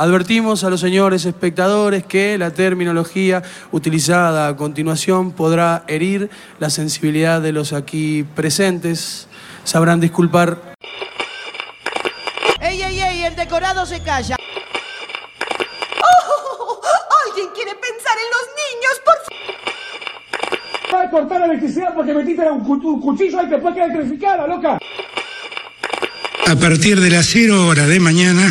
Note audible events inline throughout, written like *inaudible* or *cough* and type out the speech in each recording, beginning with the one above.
Advertimos a los señores espectadores que la terminología utilizada a continuación podrá herir la sensibilidad de los aquí presentes. Sabrán disculpar. ¡Ey, ey, ey! El decorado se calla. ¡Oh! ¿Alguien quiere pensar en los niños, por favor? Va a cortar la electricidad porque metiste un, un cuchillo ahí que después queda electrificada, loca. A partir de las 0 horas de mañana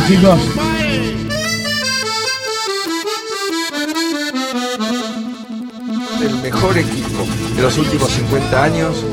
Chicos. el mejor equipo de los últimos 50 años.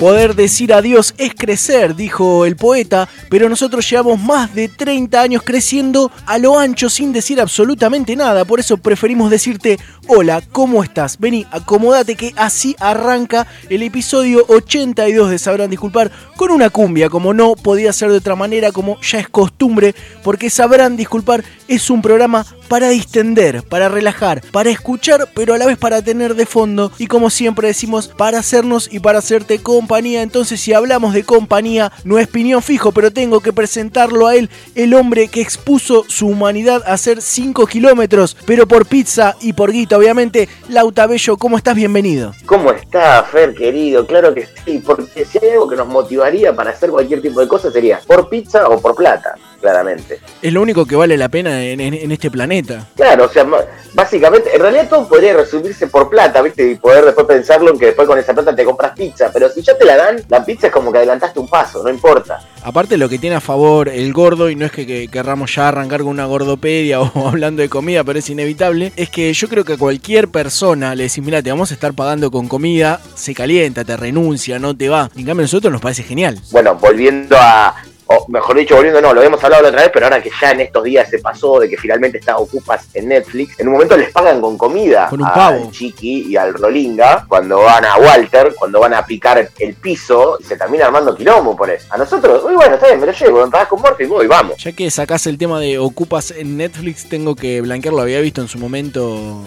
Poder decir adiós es crecer, dijo el poeta, pero nosotros llevamos más de 30 años creciendo a lo ancho sin decir absolutamente nada, por eso preferimos decirte hola, ¿cómo estás? Vení, acomódate que así arranca el episodio 82 de Sabrán Disculpar con una cumbia, como no podía ser de otra manera, como ya es costumbre, porque Sabrán Disculpar es un programa para distender, para relajar, para escuchar, pero a la vez para tener de fondo y como siempre decimos, para hacernos y para hacerte compañía. Entonces si hablamos de compañía, no es piñón fijo, pero tengo que presentarlo a él, el hombre que expuso su humanidad a hacer 5 kilómetros, pero por pizza y por guita, obviamente. Lauta Bello, ¿cómo estás? Bienvenido. ¿Cómo está, Fer, querido? Claro que sí, porque si hay algo que nos motivaría para hacer cualquier tipo de cosa sería por pizza o por plata, claramente. Es lo único que vale la pena en, en- en este planeta. Claro, o sea, básicamente, en realidad todo podría resumirse por plata, ¿viste? Y poder después pensarlo en que después con esa plata te compras pizza. Pero si ya te la dan, la pizza es como que adelantaste un paso, no importa. Aparte lo que tiene a favor el gordo, y no es que, que querramos ya arrancar con una gordopedia *laughs* o hablando de comida, pero es inevitable, es que yo creo que a cualquier persona le decís, mira, te vamos a estar pagando con comida, se calienta, te renuncia, no te va. En cambio a nosotros nos parece genial. Bueno, volviendo a. O mejor dicho, volviendo, no, lo habíamos hablado la otra vez, pero ahora que ya en estos días se pasó de que finalmente está Ocupas en Netflix, en un momento les pagan con comida Con un al. Chiqui y al Rolinga cuando van a Walter, cuando van a picar el piso y se termina armando quilombo por eso. A nosotros, muy bueno, está bien, me lo llevo, me pagas con Morphy y voy, vamos. Ya que sacás el tema de ocupas en Netflix, tengo que blanquear, lo había visto en su momento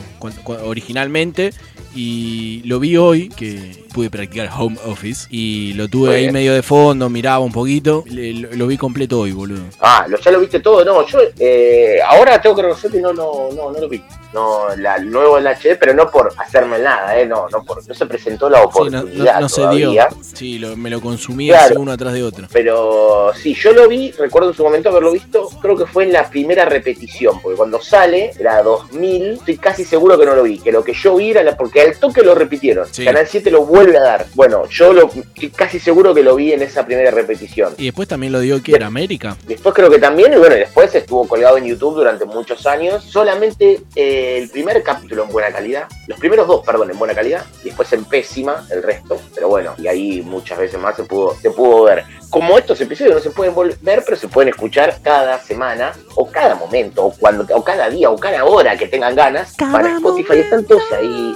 originalmente y lo vi hoy, que pude practicar home office y lo tuve Muy ahí bien. medio de fondo, miraba un poquito, le- lo, lo vi completo hoy, boludo. Ah, lo, ya lo viste todo, no, yo eh, ahora tengo que reconocer que no, no, no, no lo vi. No, la, nuevo en HD, pero no por hacerme nada, eh, no, no, por, no se presentó la Sí, no, oportunidad no- no se todavía. dio. Sí, lo- me lo consumí Claro. así uno atrás de otro. Pero sí, yo lo vi, recuerdo en su momento haberlo visto, creo que fue en la primera repetición, porque cuando sale, era 2000, estoy casi seguro que no lo vi, que lo que yo vi era la, porque al toque lo repitieron, Sí. Canal 7 lo vuelve a dar. Bueno, yo lo, estoy casi seguro que lo vi en esa primera repetición. Y después también lo dio que era América. Después creo que también, y bueno, y después estuvo colgado en YouTube durante muchos años. Solamente eh, el primer capítulo en buena calidad, los primeros dos, perdón, en buena calidad, y después en pésima el resto. Pero bueno, y ahí muchas veces más se pudo, se pudo ver. Como estos episodios no se pueden ver, pero se pueden escuchar cada semana, o cada momento, o cuando, o cada día, o cada hora que tengan ganas, para Spotify. Están todos ahí.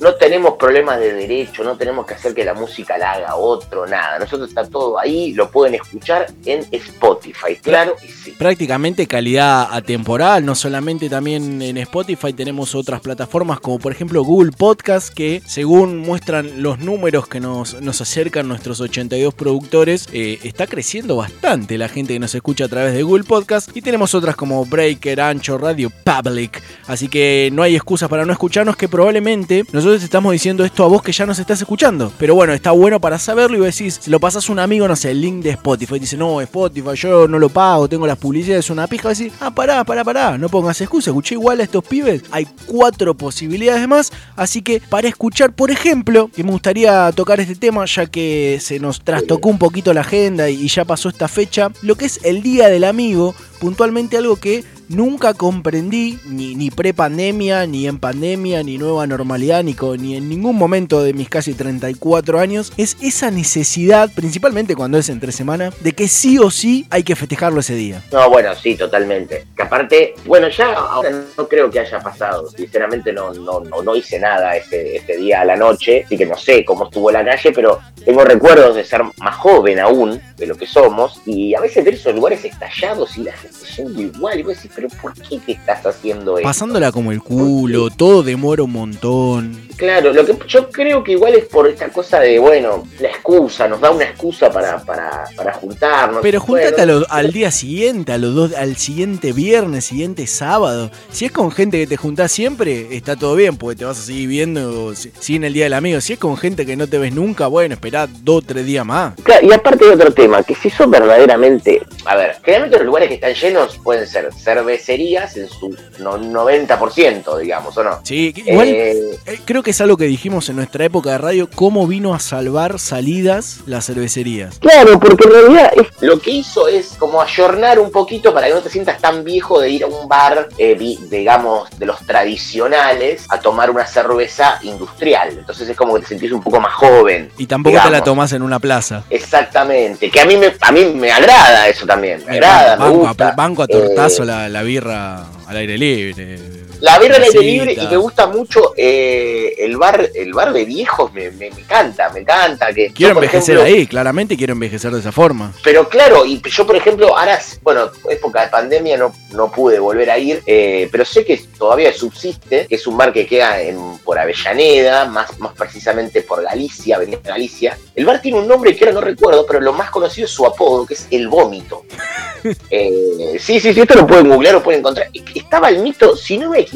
No tenemos problemas de derecho, no tenemos que hacer que la música la haga otro, nada. Nosotros está todo ahí, lo pueden escuchar en Spotify, claro y sí. Prácticamente calidad atemporal, no solamente también en Spotify tenemos otras plataformas como por ejemplo Google Podcast que según muestran los números que nos, nos acercan nuestros 82 productores, eh, está creciendo bastante la gente que nos escucha a través de Google Podcast y tenemos otras como Breaker, Ancho, Radio Public, así que no hay excusas para no escucharnos que probablemente nosotros estamos diciendo esto a vos que ya nos estás escuchando. Pero bueno, está bueno para saberlo y vos decís, si lo pasas a un amigo, no sé, el link de Spotify, dice, no, Spotify, yo no lo pago, tengo las publicidades, es una pija, decir, ah, pará, pará, pará, no pongas excusa, escuché igual a estos pibes, hay cuatro posibilidades más, así que para escuchar, por ejemplo, que me gustaría tocar este tema, ya que se nos trastocó un poquito la agenda y ya pasó esta fecha, lo que es el Día del Amigo, puntualmente algo que nunca comprendí, ni, ni pre-pandemia, ni en pandemia, ni nueva normalidad, ni, con- ni en ningún momento de mis casi 34 años, es esa necesidad, principalmente cuando es entre semana, de que sí o sí hay que festejarlo ese día. No, bueno, sí, totalmente. Que aparte, bueno, ya ahora no creo que haya pasado. Sinceramente no, no, no, no hice nada ese, ese día a la noche, así que no sé cómo estuvo la calle, pero tengo recuerdos de ser más joven aún de lo que somos, y a veces ver esos lugares estallados y la yendo igual, y vos decís, pero ¿por qué te estás haciendo esto? Pasándola como el culo, todo demora un montón. Claro, lo que yo creo que igual es por esta cosa de, bueno, la excusa, nos da una excusa para, para, para juntarnos. Pero Bueno, juntate a al día siguiente, a los dos, al siguiente viernes, siguiente sábado. Si es con gente que te juntás siempre, está todo bien, porque te vas a seguir viendo si- sin el día del amigo. Si es con gente que no te ves nunca, bueno, esperá dos o tres días más. Claro, y aparte hay otro tema, que si son verdaderamente, a ver, generalmente los lugares que están llenos pueden ser cervecerías en su no- 90%, digamos, ¿o no? Sí, igual Eh, eh, creo que es algo que dijimos en nuestra época de radio, cómo vino a salvar salidas las cervecerías. Claro, porque en realidad es- lo que hizo es como ayornar un poquito para que no te sientas tan viejo de ir a un bar, eh, digamos, de los tradicionales, a tomar una cerveza industrial. Entonces es como que te sentís un poco más joven. Y tampoco te la tomás en una plaza. Exactamente, que a mí me, a mí me agrada eso también, me agrada, me gusta. Banco a tortazo Eh, la, la birra al aire libre. La birra al aire libre y me gusta mucho eh, el bar el bar de viejos, me, me- me encanta, me encanta. Que Quiero envejecer ejemplo, ahí, claramente quiero envejecer de esa forma. Pero claro, y yo por ejemplo, ahora, bueno, época de pandemia no, no pude volver a ir, eh, pero sé que todavía subsiste, que es un bar que queda en, por Avellaneda, más, más precisamente por Galicia, Avenida Galicia. El bar tiene un nombre que ahora no recuerdo, pero lo más conocido es su apodo, que es El Vómito. *laughs* Eh, sí, sí, sí, esto lo pueden googlear, lo pueden encontrar. Estaba el mito, si no me equivoco,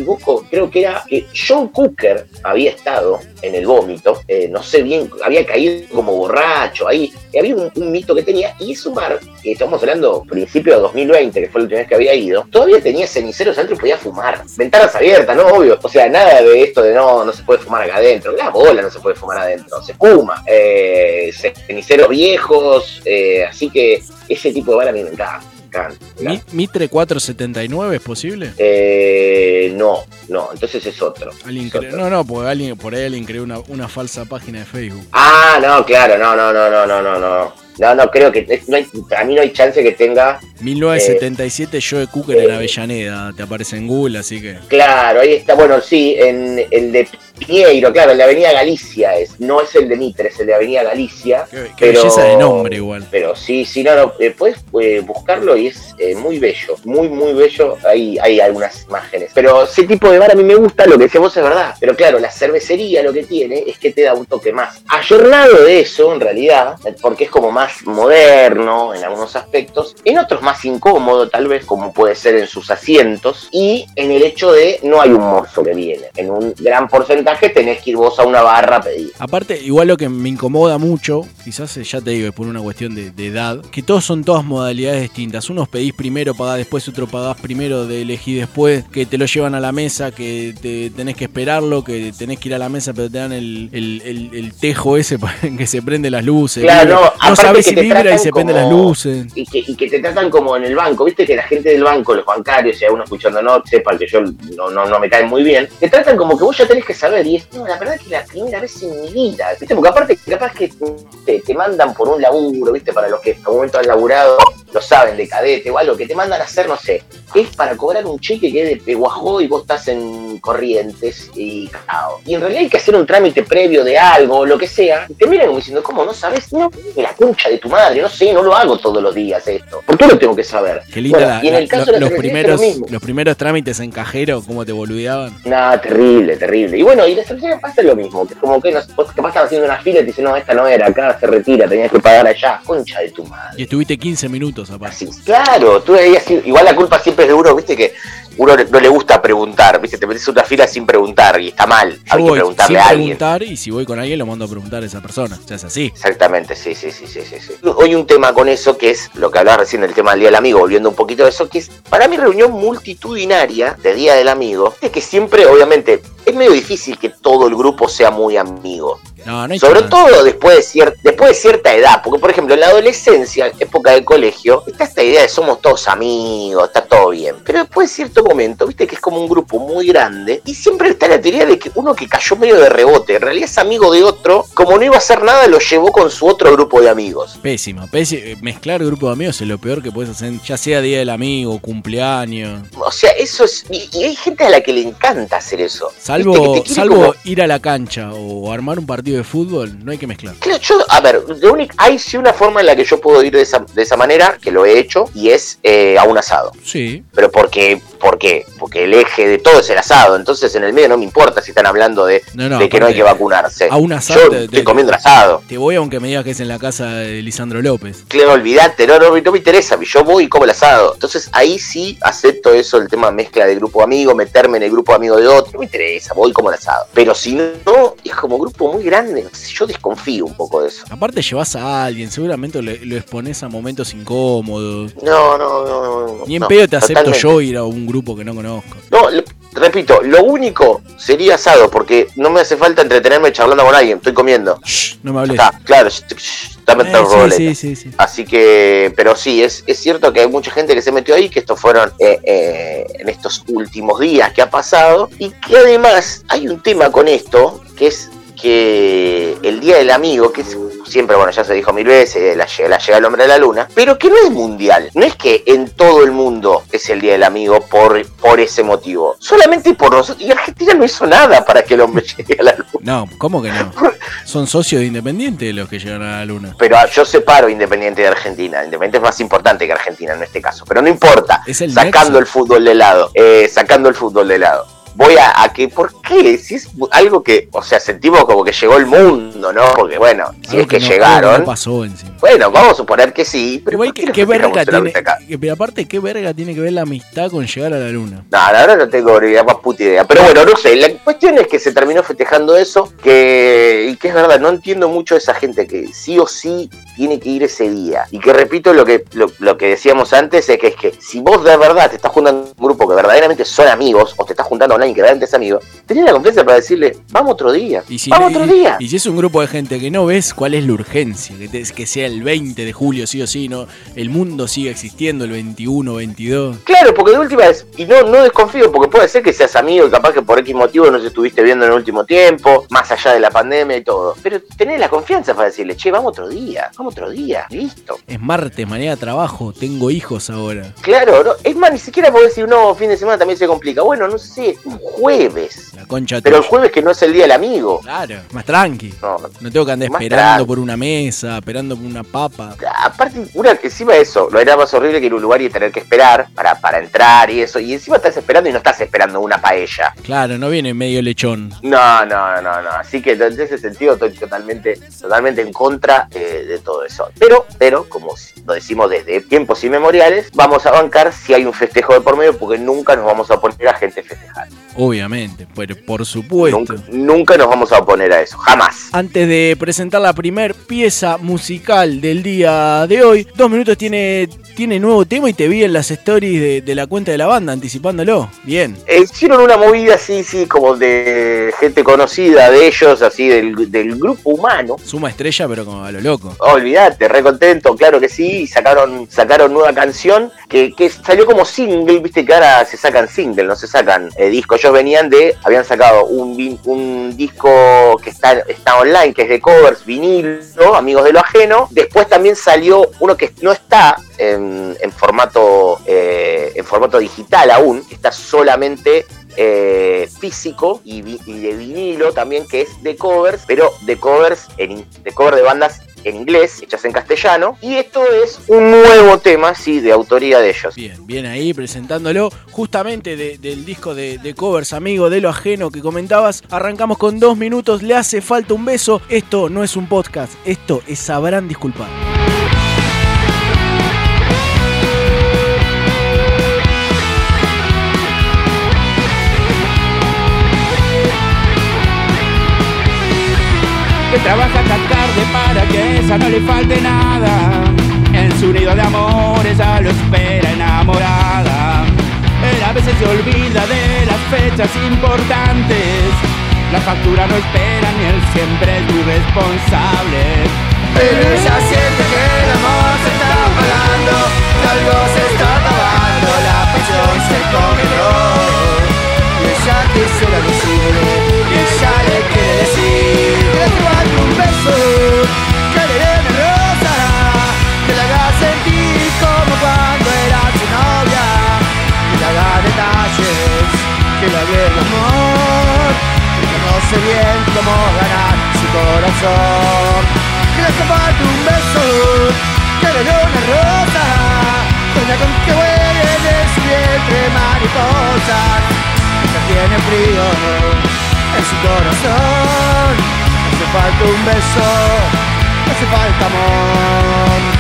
creo que era que John Cooker había estado en el vómito, eh, no sé bien, había caído como borracho ahí, había un, mito que tenía, y es un bar, que estamos hablando principio de 2020, que fue la última vez que había ido, todavía tenía ceniceros adentro y podía fumar, ventanas abiertas, no, obvio, o sea, nada de esto de no, no se puede fumar acá adentro, la bola no se puede fumar adentro, se fuma, eh, ceniceros viejos, eh, así que ese tipo de bar a mí me encanta. Mi- encanta. ¿Mitre 479 es posible? Eh, no, no, entonces es otro. Alguien Es otro. No, no, porque alguien, por ahí alguien creó una, una falsa página de Facebook. Ah, no, claro, no, no, no, no, no, no, no. No, no, creo que no hay, para mí no hay chance que tenga. 1977 Joe Cooker en Avellaneda, te aparece en Google, así que... Claro, ahí está, bueno, sí, en el de Piñeiro, claro, el de Avenida Galicia es. No es el de Mitre, es el de Avenida Galicia. Qué, qué pero, belleza de nombre igual. Pero sí, sí, no, no, eh, puedes eh, buscarlo y es eh, muy bello, muy, muy bello. Hay, hay algunas imágenes. Pero ese tipo de bar a mí me gusta, lo que decía vos es verdad. Pero claro, la cervecería lo que tiene es que te da un toque más ayornado de eso, en realidad, eh, porque es como más moderno en algunos aspectos, en otros más incómodo, tal vez, como puede ser en sus asientos, y en el hecho de no hay un mozo que viene. En un gran porcentaje tenés que ir vos a una barra a pedir. Aparte, igual lo que me incomoda mucho, quizás eh, ya te digo, es por una cuestión de, de edad, que todos son todas modalidades distintas. Unos pedís primero, pagás después, otro pagás primero, de elegir después, que te lo llevan a la mesa, que te tenés que esperarlo, que tenés que ir a la mesa, pero te dan el, el- el- el tejo ese *laughs* que se prende las luces. Claro, no, no aparte si vibra y se prenden como- las luces. y que, y que te tratan como en el banco, viste que la gente del banco, los bancarios, si hay uno escuchando no, sepan que yo no, no, no me caen muy bien, te tratan como que vos ya tenés que saber, y es, no, la verdad que la primera vez en mi vida, viste, porque aparte capaz que te, te mandan por un laburo, viste, para los que en algún momento han laburado, lo saben, de cadete o algo, que te mandan a hacer, no sé, es para cobrar un cheque que es de Peguajó y vos estás en Corrientes y cao. Y en realidad hay que hacer un trámite previo de algo, lo que sea, y te miran como diciendo, ¿cómo no sabes? No, la concha de tu madre, no sé, no lo hago todos los días esto. ¿Por qué lo tengo que saber? Qué linda Bueno, la- y en el caso lo- de los, primeros, lo los primeros trámites en cajero, cómo te boludeaban. Nada, terrible, terrible. Y bueno, y la cervecería pasa lo mismo, que es como que nos, vos capaz haciendo una fila y te dicen, no, esta no era, acá se retira, tenías que pagar allá, concha de tu madre. Y estuviste 15 minutos aparte. Así, claro, tú ahí así, igual la culpa siempre es de uno, viste que uno no le gusta preguntar, ¿viste? Te metes en una fila sin preguntar y está mal. Yo Hay que preguntarle sin a alguien. preguntar y si voy con alguien lo mando a preguntar a esa persona. Sea, es así. Exactamente, sí, sí, sí, sí, sí, sí. Hoy un tema con eso que es lo que hablaba recién del tema del Día del Amigo, volviendo un poquito a eso, que es para mi reunión multitudinaria de Día del Amigo, es que siempre, obviamente, es medio difícil que todo el grupo sea muy amigo. No, no hay Sobre todo después de, cier- después de cierta edad, porque por ejemplo en la adolescencia, época de colegio, está esta idea de somos todos amigos, está todo bien. Pero después de cierto momento, viste que es como un grupo muy grande y siempre está la teoría de que uno que cayó medio de rebote, en realidad es amigo de otro, como no iba a hacer nada, lo llevó con su otro grupo de amigos. Pésimo, pésimo. Mezclar grupo de amigos es lo peor que puedes hacer, ya sea día del amigo, cumpleaños. O sea, eso es... Y, y hay gente a la que le encanta hacer eso. Salvo, Viste, que te salvo como- ir a la cancha o armar un partido de fútbol, no hay que mezclar. Claro, yo, a ver, lo único, hay sí una forma en la que yo puedo ir de esa, de esa manera, que lo he hecho, y es eh, a un asado. Sí. Pero porque, ¿por qué? Porque el eje de todo es el asado. Entonces en el medio no me importa si están hablando de, No, no, de que no hay que vacunarse. a un asado Yo te- estoy te- comiendo el asado. Te voy aunque me digas que es en la casa de Lisandro López. Claro, olvídate, no, no, no me interesa. Yo voy y como el asado. Entonces ahí sí acepto eso, el tema mezcla de grupo amigo, meterme en el grupo amigo de otro. No me interesa, voy como el asado. Pero si no, es como grupo muy grande. Yo desconfío un poco de eso. Aparte llevas a alguien, seguramente le- lo expones a momentos incómodos. No, no, no, no. Ni en no, pedo te acepto totalmente. yo ir a un grupo que no conozco. No, le- repito, lo único sería asado, porque no me hace falta entretenerme charlando con alguien, estoy comiendo. No me hables. Está, claro, dame Eh, sí, sí, sí. Así que, pero sí, es, es cierto que hay mucha gente que se metió ahí, que estos fueron eh, eh, en estos últimos días que ha pasado, y que además hay un tema con esto, que es que el Día del Amigo, que es siempre, bueno, ya se dijo mil veces, la, lle- la llegada del hombre a la luna, pero que no es mundial, no es que en todo el mundo es el Día del Amigo por, por ese motivo, solamente por nosotros, y Argentina no hizo nada para que el hombre *laughs* llegue a la luna. No, ¿cómo que no? *laughs* Son socios de Independiente los que llegan a la luna. Pero ah, yo separo Independiente de Argentina. Independiente es más importante que Argentina en este caso. Pero no importa. Es el sacando nexo. el fútbol de lado. eh, sacando el fútbol de lado. Voy a, a que, ¿por qué? Si es algo que, o sea, sentimos como que llegó el mundo, ¿no? Porque bueno, si Algo es que, no- llegaron. no pasó encima. Bueno, vamos a suponer que sí. Pero Igual, ¿por ¿qué, qué verga tiene, que- pero aparte, ¿qué verga tiene que ver la amistad con llegar a la luna? No, la verdad no tengo ni la más puta idea. Pero bueno, no sé. La cuestión es que se terminó festejando eso. Que, y que es verdad, no entiendo mucho a esa gente que sí o sí tiene que ir ese día. Y que repito lo que, lo, lo que decíamos antes: es que es que si vos de verdad te estás juntando con un grupo que verdaderamente son amigos, o te estás juntando con alguien que verdaderamente es amigo, tenés la confianza para decirle, vamos otro día. Y si, vamos otro día. Y si es un grupo de gente que no ves, ¿cuál es la urgencia? Que, te- que sea el 20 de julio, sí o sí, no el mundo sigue existiendo, el 21, 22. Claro, porque de última vez, y no, no desconfío, porque puede ser que seas amigo y capaz que por X motivo no se estuviste viendo en el último tiempo, más allá de la pandemia y todo. Pero tenés la confianza para decirle, che, vamos otro día, vamos otro día, listo. Es martes, mañana trabajo, tengo hijos ahora. Claro, no, es más, ni siquiera podés decir, no, fin de semana también se complica. Bueno, no sé, un jueves. La concha Pero el jueves que no es el día del amigo. Claro, más tranqui. No, No tengo que andar esperando por una mesa, esperando por una papa. aparte, una, encima de eso, lo era más horrible que ir a un lugar y tener que esperar para, para entrar y eso. Y encima estás esperando y no estás esperando una paella. Claro, no viene medio lechón. No, no, no, no. Así que en ese sentido estoy totalmente, totalmente en contra eh, de todo eso. Pero, pero, como lo decimos desde tiempos inmemoriales, vamos a bancar si hay un festejo de por medio, porque nunca nos vamos a oponer a gente festejar. Obviamente, pero por supuesto. Nunca, nunca nos vamos a oponer a eso, jamás. Antes de presentar la primer pieza musical del día de hoy, Dos Minutos tiene, tiene nuevo tema y te vi en las stories de, de la cuenta de la banda anticipándolo. Bien. Eh, hicieron una movida así, sí, como de gente conocida de ellos, así del, del grupo humano. Suma estrella, pero como a lo loco. Oh, olvídate, re contento, claro que sí. Y sacaron, sacaron nueva canción que, que salió como single, viste que ahora se sacan single, no se sacan eh, discos. Venían de, habían sacado un, un disco que está, está online, que es de covers, vinilo, amigos de lo ajeno. Después también salió uno que no está en, en formato eh, en formato digital aún, está solamente eh, físico y, de vinilo también que es de covers, pero de covers en, de cover de bandas en inglés, hechas en castellano, y esto es un nuevo tema, sí, de autoría de ellos. Bien, bien ahí presentándolo. Justamente de- del disco de, de covers, amigo de lo ajeno que comentabas. Arrancamos con dos minutos. Le hace falta un beso. Esto no es un podcast. Esto es Sabrán Disculpar. Trabaja tan tarde para que esa no le falte nada. En su nido de amor ella lo espera enamorada. Él a veces se olvida de las fechas importantes. La factura no espera ni él siempre es muy responsable. Pero ella siente que el amor se está apagando, algo se está acabando, la pasión se congeló. Y ella quisiera decirle, y ella le quiere decir que rosa, que le haga sentir como cuando era su novia, que le haga detalles, que le haga el amor, que conoce bien cómo ganar su corazón. Que le un beso, que le dé una rosa, sueña con que vuele de su vientre mariposas, que tiene frío en su corazón. Hace falta un beso, hace falta amor.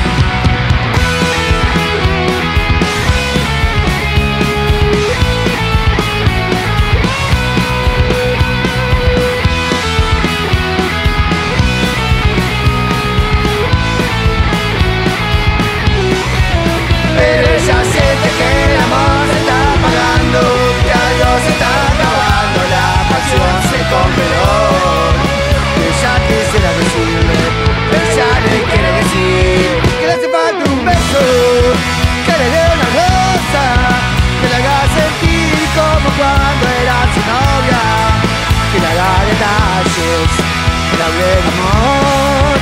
Que le hable de amor,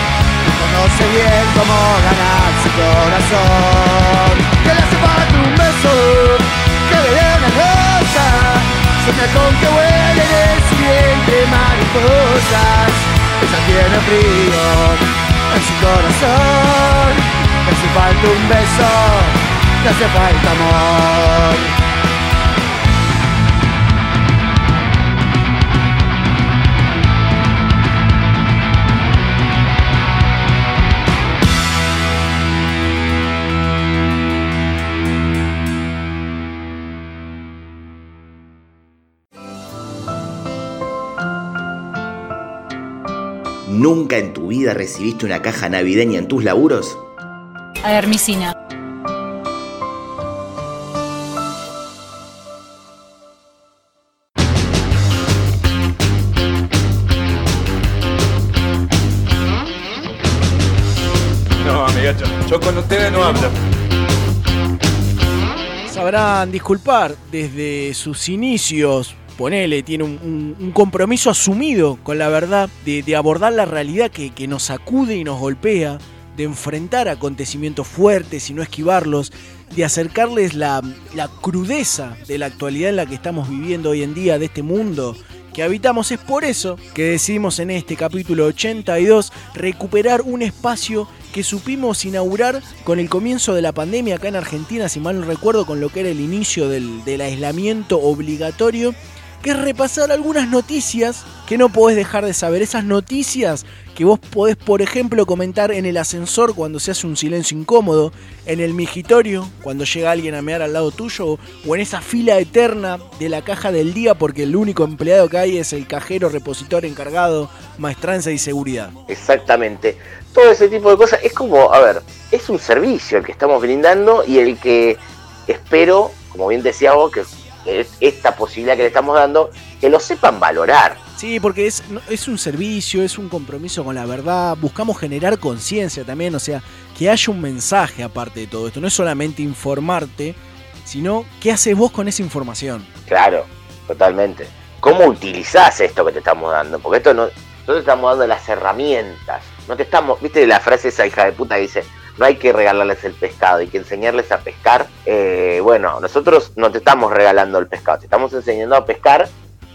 que conoce bien cómo ganar su corazón. Que le hace falta un beso, que le dé una rosa, sueña con que huele de su vientre mariposas. Ella tiene frío en su corazón, le hace falta un beso, le hace falta amor. ¿Nunca en tu vida recibiste una caja navideña en tus laburos? A Hermicina. No, amigacho, yo con ustedes no hablo. Sabrán disculpar desde sus inicios. Ponele, tiene un, compromiso asumido con la verdad, de, abordar la realidad que, nos sacude y nos golpea, de enfrentar acontecimientos fuertes y no esquivarlos, de acercarles la, crudeza de la actualidad en la que estamos viviendo hoy en día, de este mundo que habitamos. Es por eso que decidimos en este capítulo 82 recuperar un espacio que supimos inaugurar con el comienzo de la pandemia acá en Argentina, si mal no recuerdo, con lo que era el inicio del, aislamiento obligatorio, es repasar algunas noticias que no podés dejar de saber. Esas noticias que vos podés, por ejemplo, comentar en el ascensor cuando se hace un silencio incómodo, en el migitorio cuando llega alguien a mear al lado tuyo, o en esa fila eterna de la caja del día porque el único empleado que hay es el cajero repositor encargado, maestranza y seguridad. Exactamente. Todo ese tipo de cosas es como, a ver, es un servicio el que estamos brindando y el que espero, como bien decía vos, que es esta posibilidad que le estamos dando, que lo sepan valorar. Sí, porque es, es un servicio, es un compromiso con la verdad, buscamos generar conciencia también, o sea, que haya un mensaje aparte de todo esto, no es solamente informarte, sino qué haces vos con esa información. Claro, totalmente. ¿Cómo utilizás esto que te estamos dando? Porque esto no, nosotros te estamos dando las herramientas. No te estamos, viste la frase esa hija de puta que dice, no hay que regalarles el pescado, hay que enseñarles a pescar. Eh, bueno, nosotros no te estamos regalando el pescado, te estamos enseñando a pescar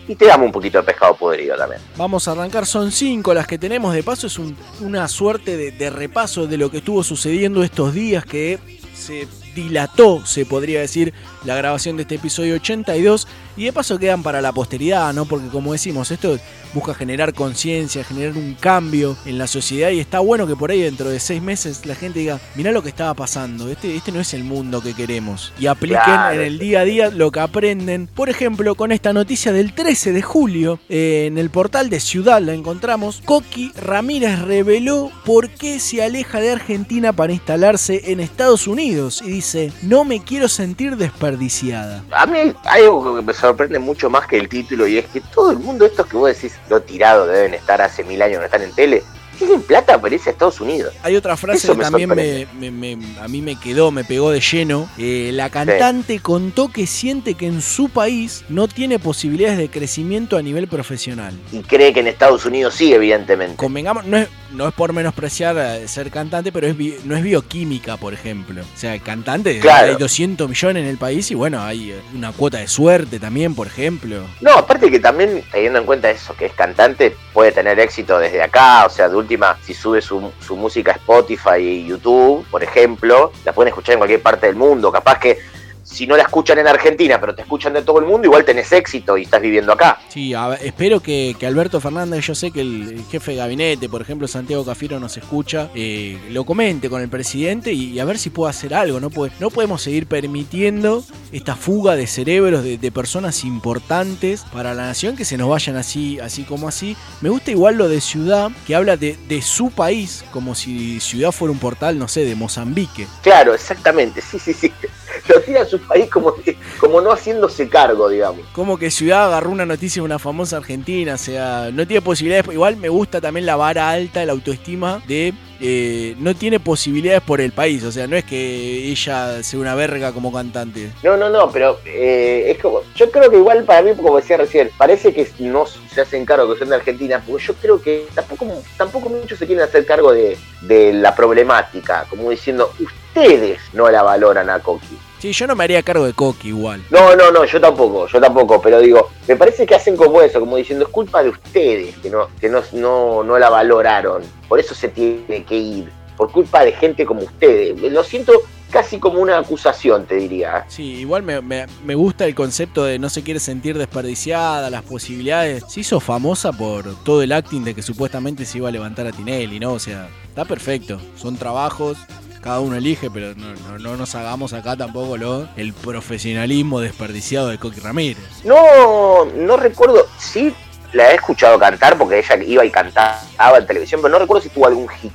y te damos un poquito de pescado podrido también. Vamos a arrancar, son cinco las que tenemos, de paso es un- una suerte de, de repaso de lo que estuvo sucediendo estos días que se dilató, se podría decir, la grabación de este episodio 82. Y de paso quedan para la posteridad, ¿no? Porque como decimos, esto busca generar conciencia, generar un cambio en la sociedad y está bueno que por ahí dentro de seis meses la gente diga, mirá lo que estaba pasando, este, este no es el mundo que queremos. Y apliquen Claro. en el día a día lo que aprenden. Por ejemplo, con esta noticia del 13 de julio, eh, en el portal de Ciudad la encontramos, Coqui Ramírez reveló por qué se aleja de Argentina para instalarse en Estados Unidos y dice, no me quiero sentir desperdiciada. A mí hay algo que me sorprende mucho más que el título y es que todo el mundo, estos que vos decís, lo tirado deben estar hace mil años, no están en tele, tienen plata para irse a Estados Unidos. Hay otra frase Eso que me también me, sorprende. me- me- a mí me quedó, me pegó de lleno. Eh, la cantante contó que siente que en su país no tiene posibilidades de crecimiento a nivel profesional. Y cree que en Estados Unidos sí, evidentemente. Convengamos, no es, no es por menospreciar eh, ser cantante, pero es bi- no es bioquímica, por ejemplo. O sea, cantante, Claro. hay 200 millones en el país y bueno, hay eh, una cuota de suerte también, por ejemplo. No, aparte que también, teniendo en cuenta eso, que es cantante, puede tener éxito desde acá, o sea, de última, si sube su, su música a Spotify y YouTube, por ejemplo, la pueden escuchar en cualquier parte del mundo, capaz que si no la escuchan en Argentina, pero te escuchan de todo el mundo, igual tenés éxito y estás viviendo acá. Sí, a espero que, que Alberto Fernández, yo sé que el, el jefe de gabinete, por ejemplo, Santiago Cafiero nos escucha, eh, lo comente con el presidente y, y a ver si puede hacer algo. No, Puede- no podemos seguir permitiendo esta fuga de cerebros de, de personas importantes para la nación que se nos vayan así, así como así. Me gusta igual lo de Ciudad, que habla de, de su país, como si Ciudad fuera un portal, no sé, de Mozambique. Claro, exactamente, sí, sí, sí. *laughs* Lo tira a su país como, como no haciéndose cargo, digamos. Como que Ciudad agarró una noticia de una famosa argentina, o sea, no tiene posibilidades. Igual me gusta también la vara alta, la autoestima de eh, no tiene posibilidades por el país, o sea, no es que ella sea una verga como cantante. No, no, no, pero eh, es como, yo creo que igual para mí, como decía recién, parece que no se hacen cargo que son de Argentina, porque yo creo que tampoco, tampoco muchos se quieren hacer cargo de, de la problemática, como diciendo, ustedes no la valoran a Coqui. Sí, yo no me haría cargo de Coqui igual. No, no, no, yo tampoco, yo tampoco, pero digo, me parece que hacen como eso, como diciendo, es culpa de ustedes que no, que no, no, no la valoraron, por eso se tiene que ir, por culpa de gente como ustedes. Lo siento casi como una acusación, te diría. Sí, igual me, me- me gusta el concepto de no se quiere sentir desperdiciada, las posibilidades. Se hizo famosa por todo el acting de que supuestamente se iba a levantar a Tinelli, ¿no? O sea, está perfecto. Son trabajos, cada uno elige, pero no, no, no nos hagamos acá tampoco lo, el profesionalismo desperdiciado de Coqui Ramírez. No, no recuerdo, sí la he escuchado cantar porque ella iba y cantaba en televisión, pero no recuerdo si tuvo algún hit.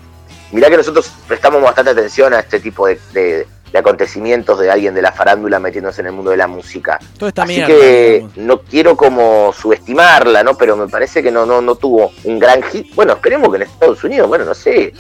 Mirá que nosotros prestamos bastante atención a este tipo de, de- de acontecimientos de alguien de la farándula metiéndose en el mundo de la música. Así mierda, que digamos. no quiero como subestimarla, ¿no? Pero me parece que no, no, no tuvo un gran hit. Bueno, esperemos que en Estados Unidos, bueno, no sé,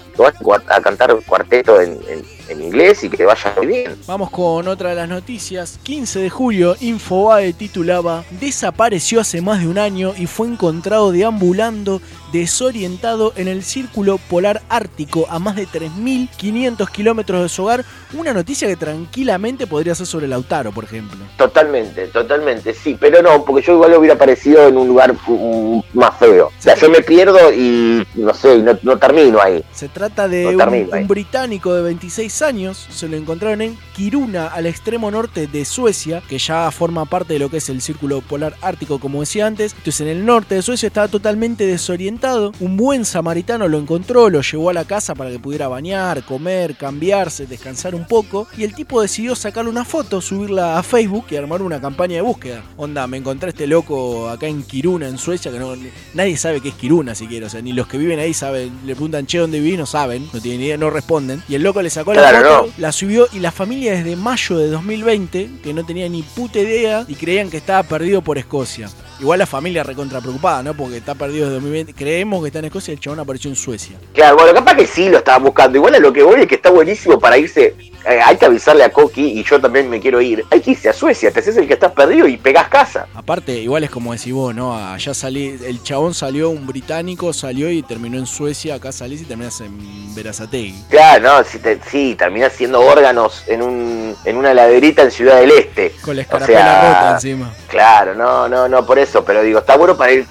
a cantar cuarteto en, en- en inglés y que vaya muy bien. Vamos con otra de las noticias. 15 de julio, Infobae titulaba Desapareció hace más de un año y fue encontrado deambulando desorientado en el círculo polar ártico a más de 3.500 kilómetros de su hogar. Una noticia que tranquilamente podría ser sobre Lautaro, por ejemplo. Totalmente, totalmente, sí, pero no, porque yo igual hubiera aparecido en un lugar mm, más feo. O sea, yo me pierdo y no sé, no, no termino ahí. Se trata de No un, un británico de 26 años, se lo encontraron en Kiruna, al extremo norte de Suecia, que ya forma parte de lo que es el círculo polar ártico, como decía antes. Entonces en el norte de Suecia estaba totalmente desorientado. Un buen samaritano lo encontró, lo llevó a la casa para que pudiera bañar, comer, cambiarse, descansar un poco. Y el tipo decidió sacarle una foto, subirla a Facebook y armar una campaña de búsqueda. Onda, me encontré a este loco acá en Kiruna, en Suecia, que no, nadie sabe qué es Kiruna siquiera. O sea, ni los que viven ahí saben, le preguntan, che, ¿dónde vivís? No saben, no tienen idea, no responden. Y el loco le sacó la Claro, foto, no. la subió y la familia desde mayo de 2020, que no tenía ni puta idea y creían que estaba perdido por Escocia. Igual la familia recontra preocupada, ¿no? Porque está perdido desde 2020. Creemos que está en Escocia y el chabón apareció en Suecia. Claro, bueno, capaz que sí lo estaba buscando. Igual a lo que voy es que está buenísimo para irse. eh, hay que avisarle a Coqui y yo también me quiero ir. Hay que irse a Suecia, te haces el que estás perdido y pegás casa. Aparte, igual es como decís vos, ¿no? Allá salí, el chabón salió, un británico salió y terminó en Suecia, acá salís y terminás en Verazategui. Claro, no, si te- sí, terminás siendo órganos en, un, en una laderita en Ciudad del Este. Con la O escarapela sea, rota encima. Claro, no, no, no, por eso, pero digo, está bueno para ir.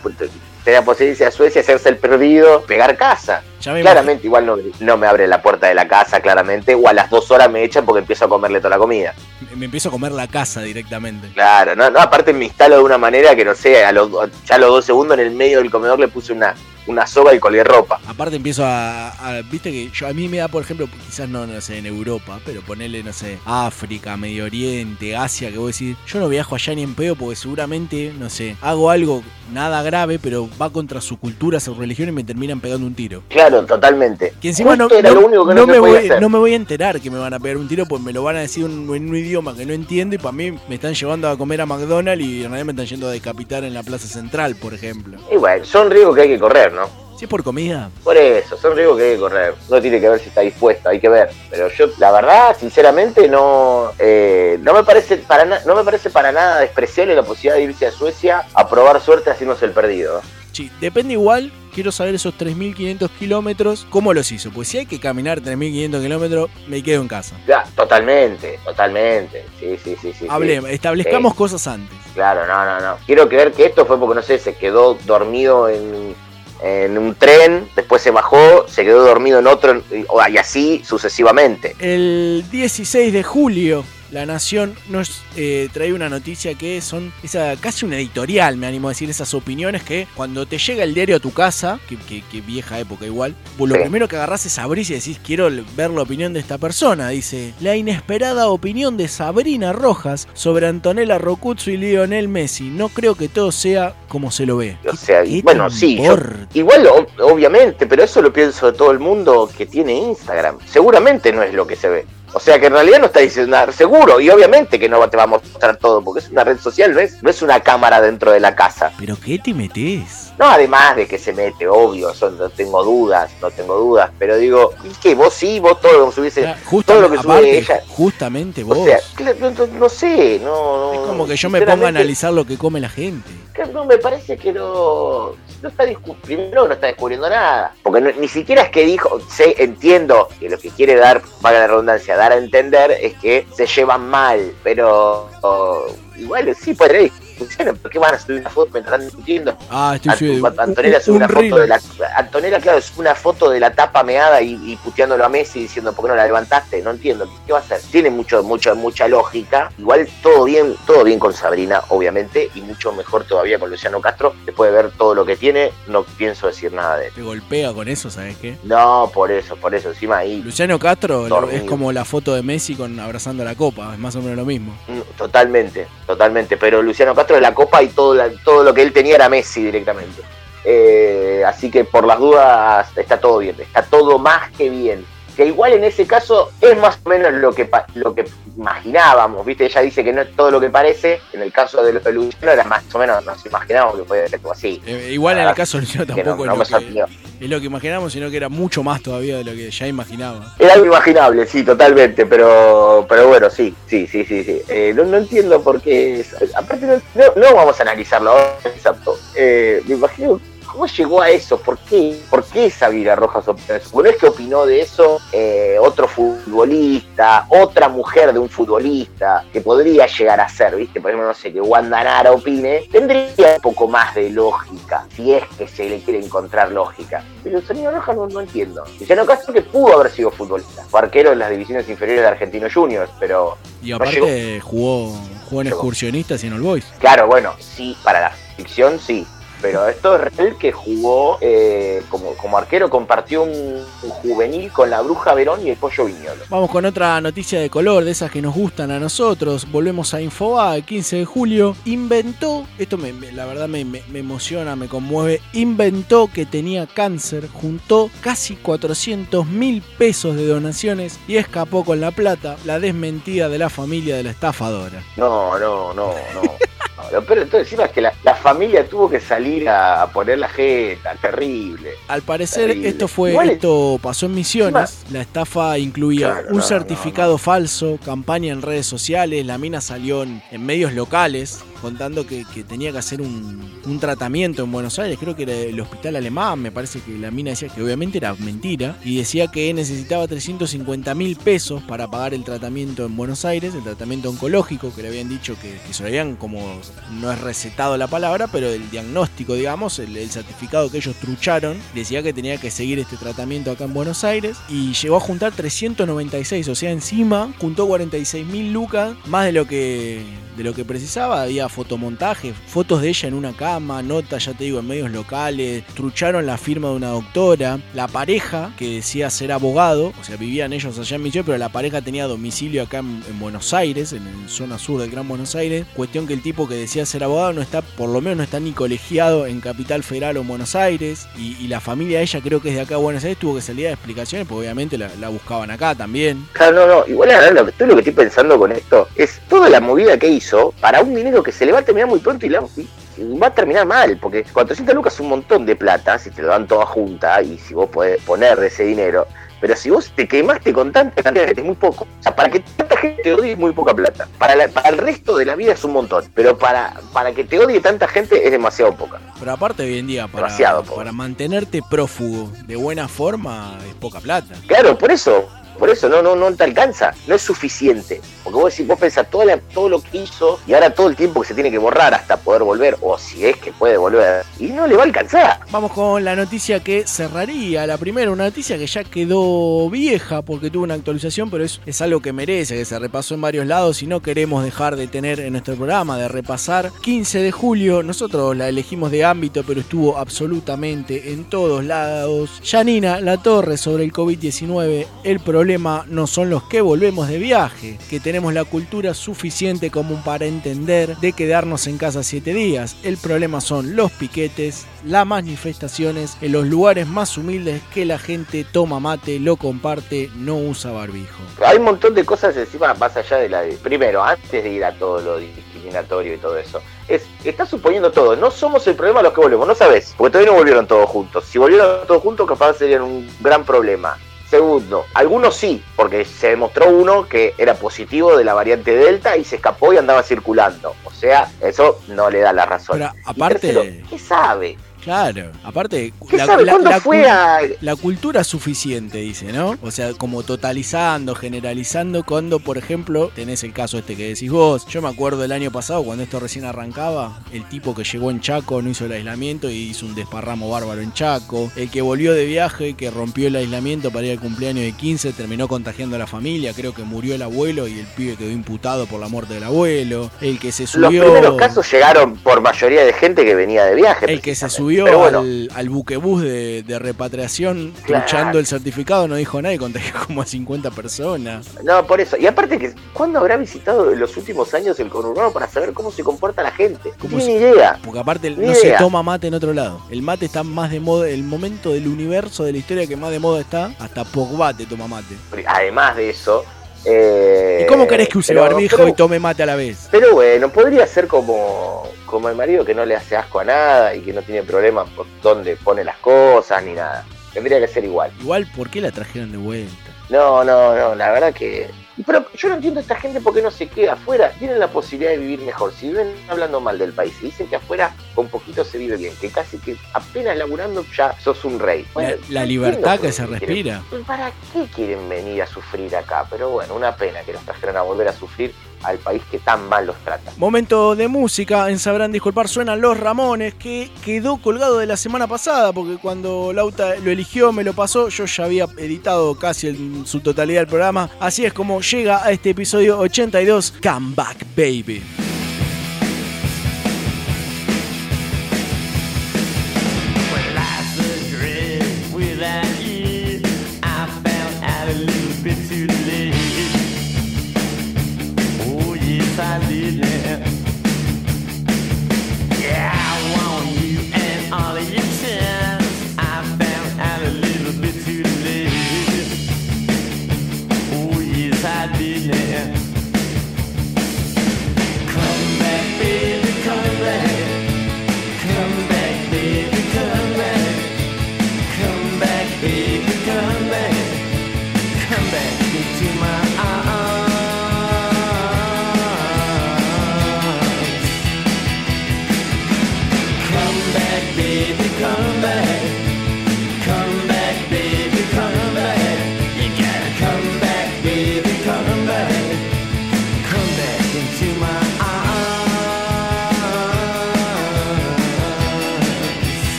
Tenía posibilidad a Suecia, hacerse el perdido, pegar casa. Ya me claramente, igual no, no me abre la puerta de la casa, claramente, o a las dos horas me echan porque empiezo a comerle toda la comida. Me, me empiezo a comer la casa directamente. Claro, no, no, aparte me instalo de una manera que no sé, a los, ya a los dos segundos en el medio del comedor le puse una, una soga y colgué ropa. Aparte empiezo a, a- viste que yo a mí me da, por ejemplo, quizás no, no sé, en Europa, pero ponerle, no sé, África, Medio Oriente, Asia, que vos decís, yo no viajo allá ni en pedo porque seguramente, no sé, hago algo nada grave, pero va contra su cultura, su religión y me terminan pegando un tiro. Claro, totalmente. Que encima no, Justo era no- lo único que no, me voy, hacer. no me voy a enterar que me van a pegar un tiro, pues me lo van a decir un- en un idioma que no entiendo y para mí me están llevando a comer a McDonald's y en realidad me están yendo a decapitar en la Plaza Central, por ejemplo. Y bueno, son riesgos que hay que correr, ¿no? Si es por comida, Por eso, son riesgos que hay que correr. No tiene que ver si está dispuesto, hay que ver. Pero yo, la verdad, sinceramente, no, eh, no me parece para na- no me parece para nada despreciable la posibilidad de irse a Suecia a probar suerte haciéndose el perdido. Sí, depende igual. Quiero saber esos 3.500 kilómetros, ¿cómo los hizo? Pues si hay que caminar 3.500 kilómetros, me quedo en casa. Ya, totalmente, totalmente. Sí, sí, sí, sí. Hable, sí. establezcamos Sí. cosas antes. Claro, no, no, no. Quiero creer que esto fue porque, no sé, se quedó dormido en, en un tren, después se bajó, se quedó dormido en otro, y así sucesivamente. El 16 de julio, La Nación nos eh, trae una noticia que son esa casi una editorial, me animo a decir, esas opiniones que cuando te llega el diario a tu casa, que, que- que vieja época igual, vos lo primero que agarrás es abrir y decís, quiero ver la opinión de esta persona. Dice, la inesperada opinión de Sabrina Rojas sobre Antonella Rocuzzo y Lionel Messi. No creo que todo sea como se lo ve. O sea, ¿Qué bueno, sí, yo- igual ob- obviamente, pero eso lo pienso de todo el mundo que tiene Instagram. Seguramente no es lo que se ve. O sea que en realidad no está diciendo nada, seguro, y obviamente que no te va a mostrar todo, porque es una red social, ¿no es? No es una cámara dentro de la casa. ¿Pero qué te metes? No, además de que se mete, obvio, no tengo dudas, no tengo dudas, pero digo, ¿y qué? ¿Vos sí? ¿Vos todo lo que subiese? todo lo que sube ella? justamente O vos. sea, cla- no, no- no sé, no, no. es como que yo me ponga a analizar lo que come la gente. No, me parece que no. No está primero no está descubriendo nada. Porque no- ni siquiera es que dijo. Sé, entiendo que lo que quiere dar, valga la redundancia, dar a entender es que se llevan mal. Pero. oh, igual sí puede haber discusiones. ¿Por qué van a subir una foto mientras están discutiendo? Ah, estoy Ant-. Antonella sube un una foto de la. Antonella, claro, sube una foto de la tapa meada y, y puteándolo a Messi diciendo por qué no la levantaste. No entiendo. ¿Qué va a hacer? Tiene mucho, mucho, mucha lógica. Igual todo bien, todo bien con Sabrina, obviamente, y mucho mejor todavía con Luciano Castro. Después de ver todo lo que tiene, no pienso decir nada de él. Te golpea con eso, ¿sabes qué? No, por eso, por eso, encima ahí. Luciano Castro Dormido. es como la foto de Messi con abrazando la copa, es más o menos lo mismo. Mm, Totalmente, totalmente. Pero Luciano Castro es la copa y todo, la- todo lo que él tenía era Messi directamente. Eh, así que por las dudas está todo bien, está todo más que bien. Que igual en ese caso es más o menos lo que lo que imaginábamos, ¿viste? Ella dice que no es todo lo que parece. En el caso de, de Luciano era más o menos, nos imaginábamos que podía ser algo así. Eh, igual en el caso de Luciano no- tampoco no me es, lo que, es lo que imaginamos, sino que era mucho más todavía de lo que ya imaginaba. Era algo imaginable, sí, totalmente, pero pero bueno, sí, sí, sí, sí, sí. Eh, no, no entiendo por qué. es- aparte, no, no, no vamos a analizarlo ahora, exacto. Eh, me imagino cómo llegó a eso, por qué, por qué Sabina Rojas opinó eso. Bueno, es que opinó de eso eh, otro futbolista, otra mujer de un futbolista que podría llegar a ser, ¿viste? Por ejemplo, no sé, que Wanda Nara opine, tendría un poco más de lógica, si es que se le quiere encontrar lógica. Pero Sabina Rojas no, no entiendo. Luciano Castro que pudo haber sido futbolista, fue arquero en las divisiones inferiores de Argentino Juniors, pero Y no aparte llegó. jugó, jugó en excursionistas y en All Boys. Claro, bueno, sí, para la ficción sí. Pero esto es real que jugó eh, como, como arquero, compartió un, un juvenil con la Bruja Verón y el Pollo Viñolo. Vamos con otra noticia de color, de esas que nos gustan a nosotros. Volvemos a Infobae, 15 de julio. Inventó, esto me, me- la verdad me, me- me emociona, me conmueve. Inventó que tenía cáncer, juntó casi 400 mil pesos de donaciones y escapó con la plata. La desmentida de la familia de la estafadora. No, no, no, no. *laughs* No, Lo peor de todo encima es que la, la familia tuvo que salir a, a poner la jeta, terrible. Al parecer Terrible. esto fue Igual- esto pasó en Misiones. La estafa incluía Claro, un no, certificado falso, campaña en redes sociales, la mina salió en, en medios locales contando que, tenía que hacer un, tratamiento en Buenos Aires, creo que era el hospital alemán, me parece que la mina decía que obviamente era mentira, y decía que necesitaba 350 mil pesos para pagar el tratamiento en Buenos Aires, el tratamiento oncológico, que le habían dicho que, que se lo habían como, no es recetado la palabra, pero el diagnóstico, digamos, el, el certificado que ellos trucharon, decía que tenía que seguir este tratamiento acá en Buenos Aires, y llegó a juntar 396, o sea, encima juntó 46 mil lucas, más de lo que de lo que precisaba, había fotomontaje, fotos de ella en una cama, notas, ya te digo, en medios locales, trucharon la firma de una doctora, la pareja que decía ser abogado, o sea, vivían ellos allá en Misiones, pero la pareja tenía domicilio acá en, en Buenos Aires, en, en zona sur del Gran Buenos Aires, cuestión que el tipo que decía ser abogado no está, por lo menos no está ni colegiado en Capital Federal o en Buenos Aires, y, la familia de ella creo que es de acá a Buenos Aires, tuvo que salir a explicaciones, porque obviamente la, buscaban acá también. Claro, no, no. Igual ahora lo, lo que estoy pensando con esto es toda la movida que hizo para un dinero que se le va a terminar muy pronto y, la- y- va a terminar mal, porque 400 lucas es un montón de plata, si te lo dan toda junta y si vos podés poner de ese dinero. Pero si vos te quemaste con tanta cantidad es muy poco. O sea, para que tanta gente te odie es muy poca plata. Para, la- para el resto de la vida es un montón. Pero para, para que te odie tanta gente es demasiado poca. Pero aparte hoy en día, para, Demasiado, pobre. para mantenerte prófugo de buena forma, es poca plata. Claro, por eso, por eso no, no, no te alcanza, no es suficiente. Porque vos decís, vos pensás toda la- todo lo que hizo y ahora todo el tiempo que se tiene que borrar hasta poder volver, o si es que puede volver, y no le va a alcanzar. Vamos con la noticia que cerraría. La primera, una noticia que ya quedó vieja porque tuvo una actualización, pero es, es algo que merece, que se repasó en varios lados y no queremos dejar de tener en nuestro programa, de repasar. 15 de julio, nosotros la elegimos de ámbito, pero estuvo absolutamente en todos lados. Janina La Torre sobre el COVID-19. El problema no son los que volvemos de viaje, que tenemos la cultura suficiente como para entender de quedarnos en casa 7 días. El problema son los piquetes, las manifestaciones en los lugares más humildes que la gente toma mate, lo comparte, no usa barbijo. Hay un montón de cosas encima más allá de la de. Primero, antes de ir a todo lo discriminatorio y todo eso. Es, estás suponiendo todo. No somos el problema los que volvemos, no sabes. Porque todavía no volvieron todos juntos. Si volvieron todos juntos, capaz serían un gran problema. Segundo, algunos sí, porque se demostró uno que era positivo de la variante Delta y se escapó y andaba circulando. O sea, eso no le da la razón. Pero aparte- tercero, ¿qué sabe? Claro, aparte, ¿Qué sabe? ¿Cuándo fue a- la cultura suficiente, dice, ¿no? O sea, como totalizando, generalizando, cuando, por ejemplo, tenés el caso este que decís vos. Yo me acuerdo el año pasado, cuando esto recién arrancaba, el tipo que llegó en Chaco no hizo el aislamiento y hizo un desparramo bárbaro en Chaco. El que volvió de viaje, que rompió el aislamiento para ir al cumpleaños de 15, terminó contagiando a la familia. Creo que murió el abuelo y el pibe quedó imputado por la muerte del abuelo. El que se Los subió. primeros casos llegaron por mayoría de gente que venía de viaje. El que se precisamente. Subió Pero bueno, al, al buquebús de, de repatriación, Claro. el certificado, no dijo nadie, contagió *laughs* como a 50 personas. No, por eso. Y aparte que, ¿cuándo habrá visitado en los últimos años el conurbano para saber cómo se comporta la gente? No ¿Cómo tiene se- ni idea. Porque aparte Ni no se toma mate en otro lado. El mate está más de moda, el momento del universo de la historia que más de moda está, hasta Pogba te toma mate. Además de eso... eh, ¿Y cómo querés que use pero- barbijo pero- y tome mate a la vez? Pero bueno, podría ser como, como el marido que no le hace asco a nada y que no tiene problema por dónde pone las cosas ni nada. Tendría que ser igual. Igual, ¿por qué la trajeron de vuelta? No, no, no, la verdad que... Pero yo no entiendo a esta gente por qué no se queda afuera. Tienen la posibilidad de vivir mejor. Si viven hablando mal del país y dicen que afuera con poquito se vive bien, que casi que apenas laburando ya sos un rey. Bueno, La, libertad que se quieren- respira. ¿Para qué quieren venir a sufrir acá? Pero bueno, una pena que los trajeran a volver a sufrir al país que tan mal los trata. Momento de música, en Sabrán Disculpar suenan Los Ramones, que quedó colgado de la semana pasada, porque cuando Lauta lo eligió, me lo pasó, yo ya había editado casi en su totalidad el programa, así es como llega a este episodio 82, Come Back Baby.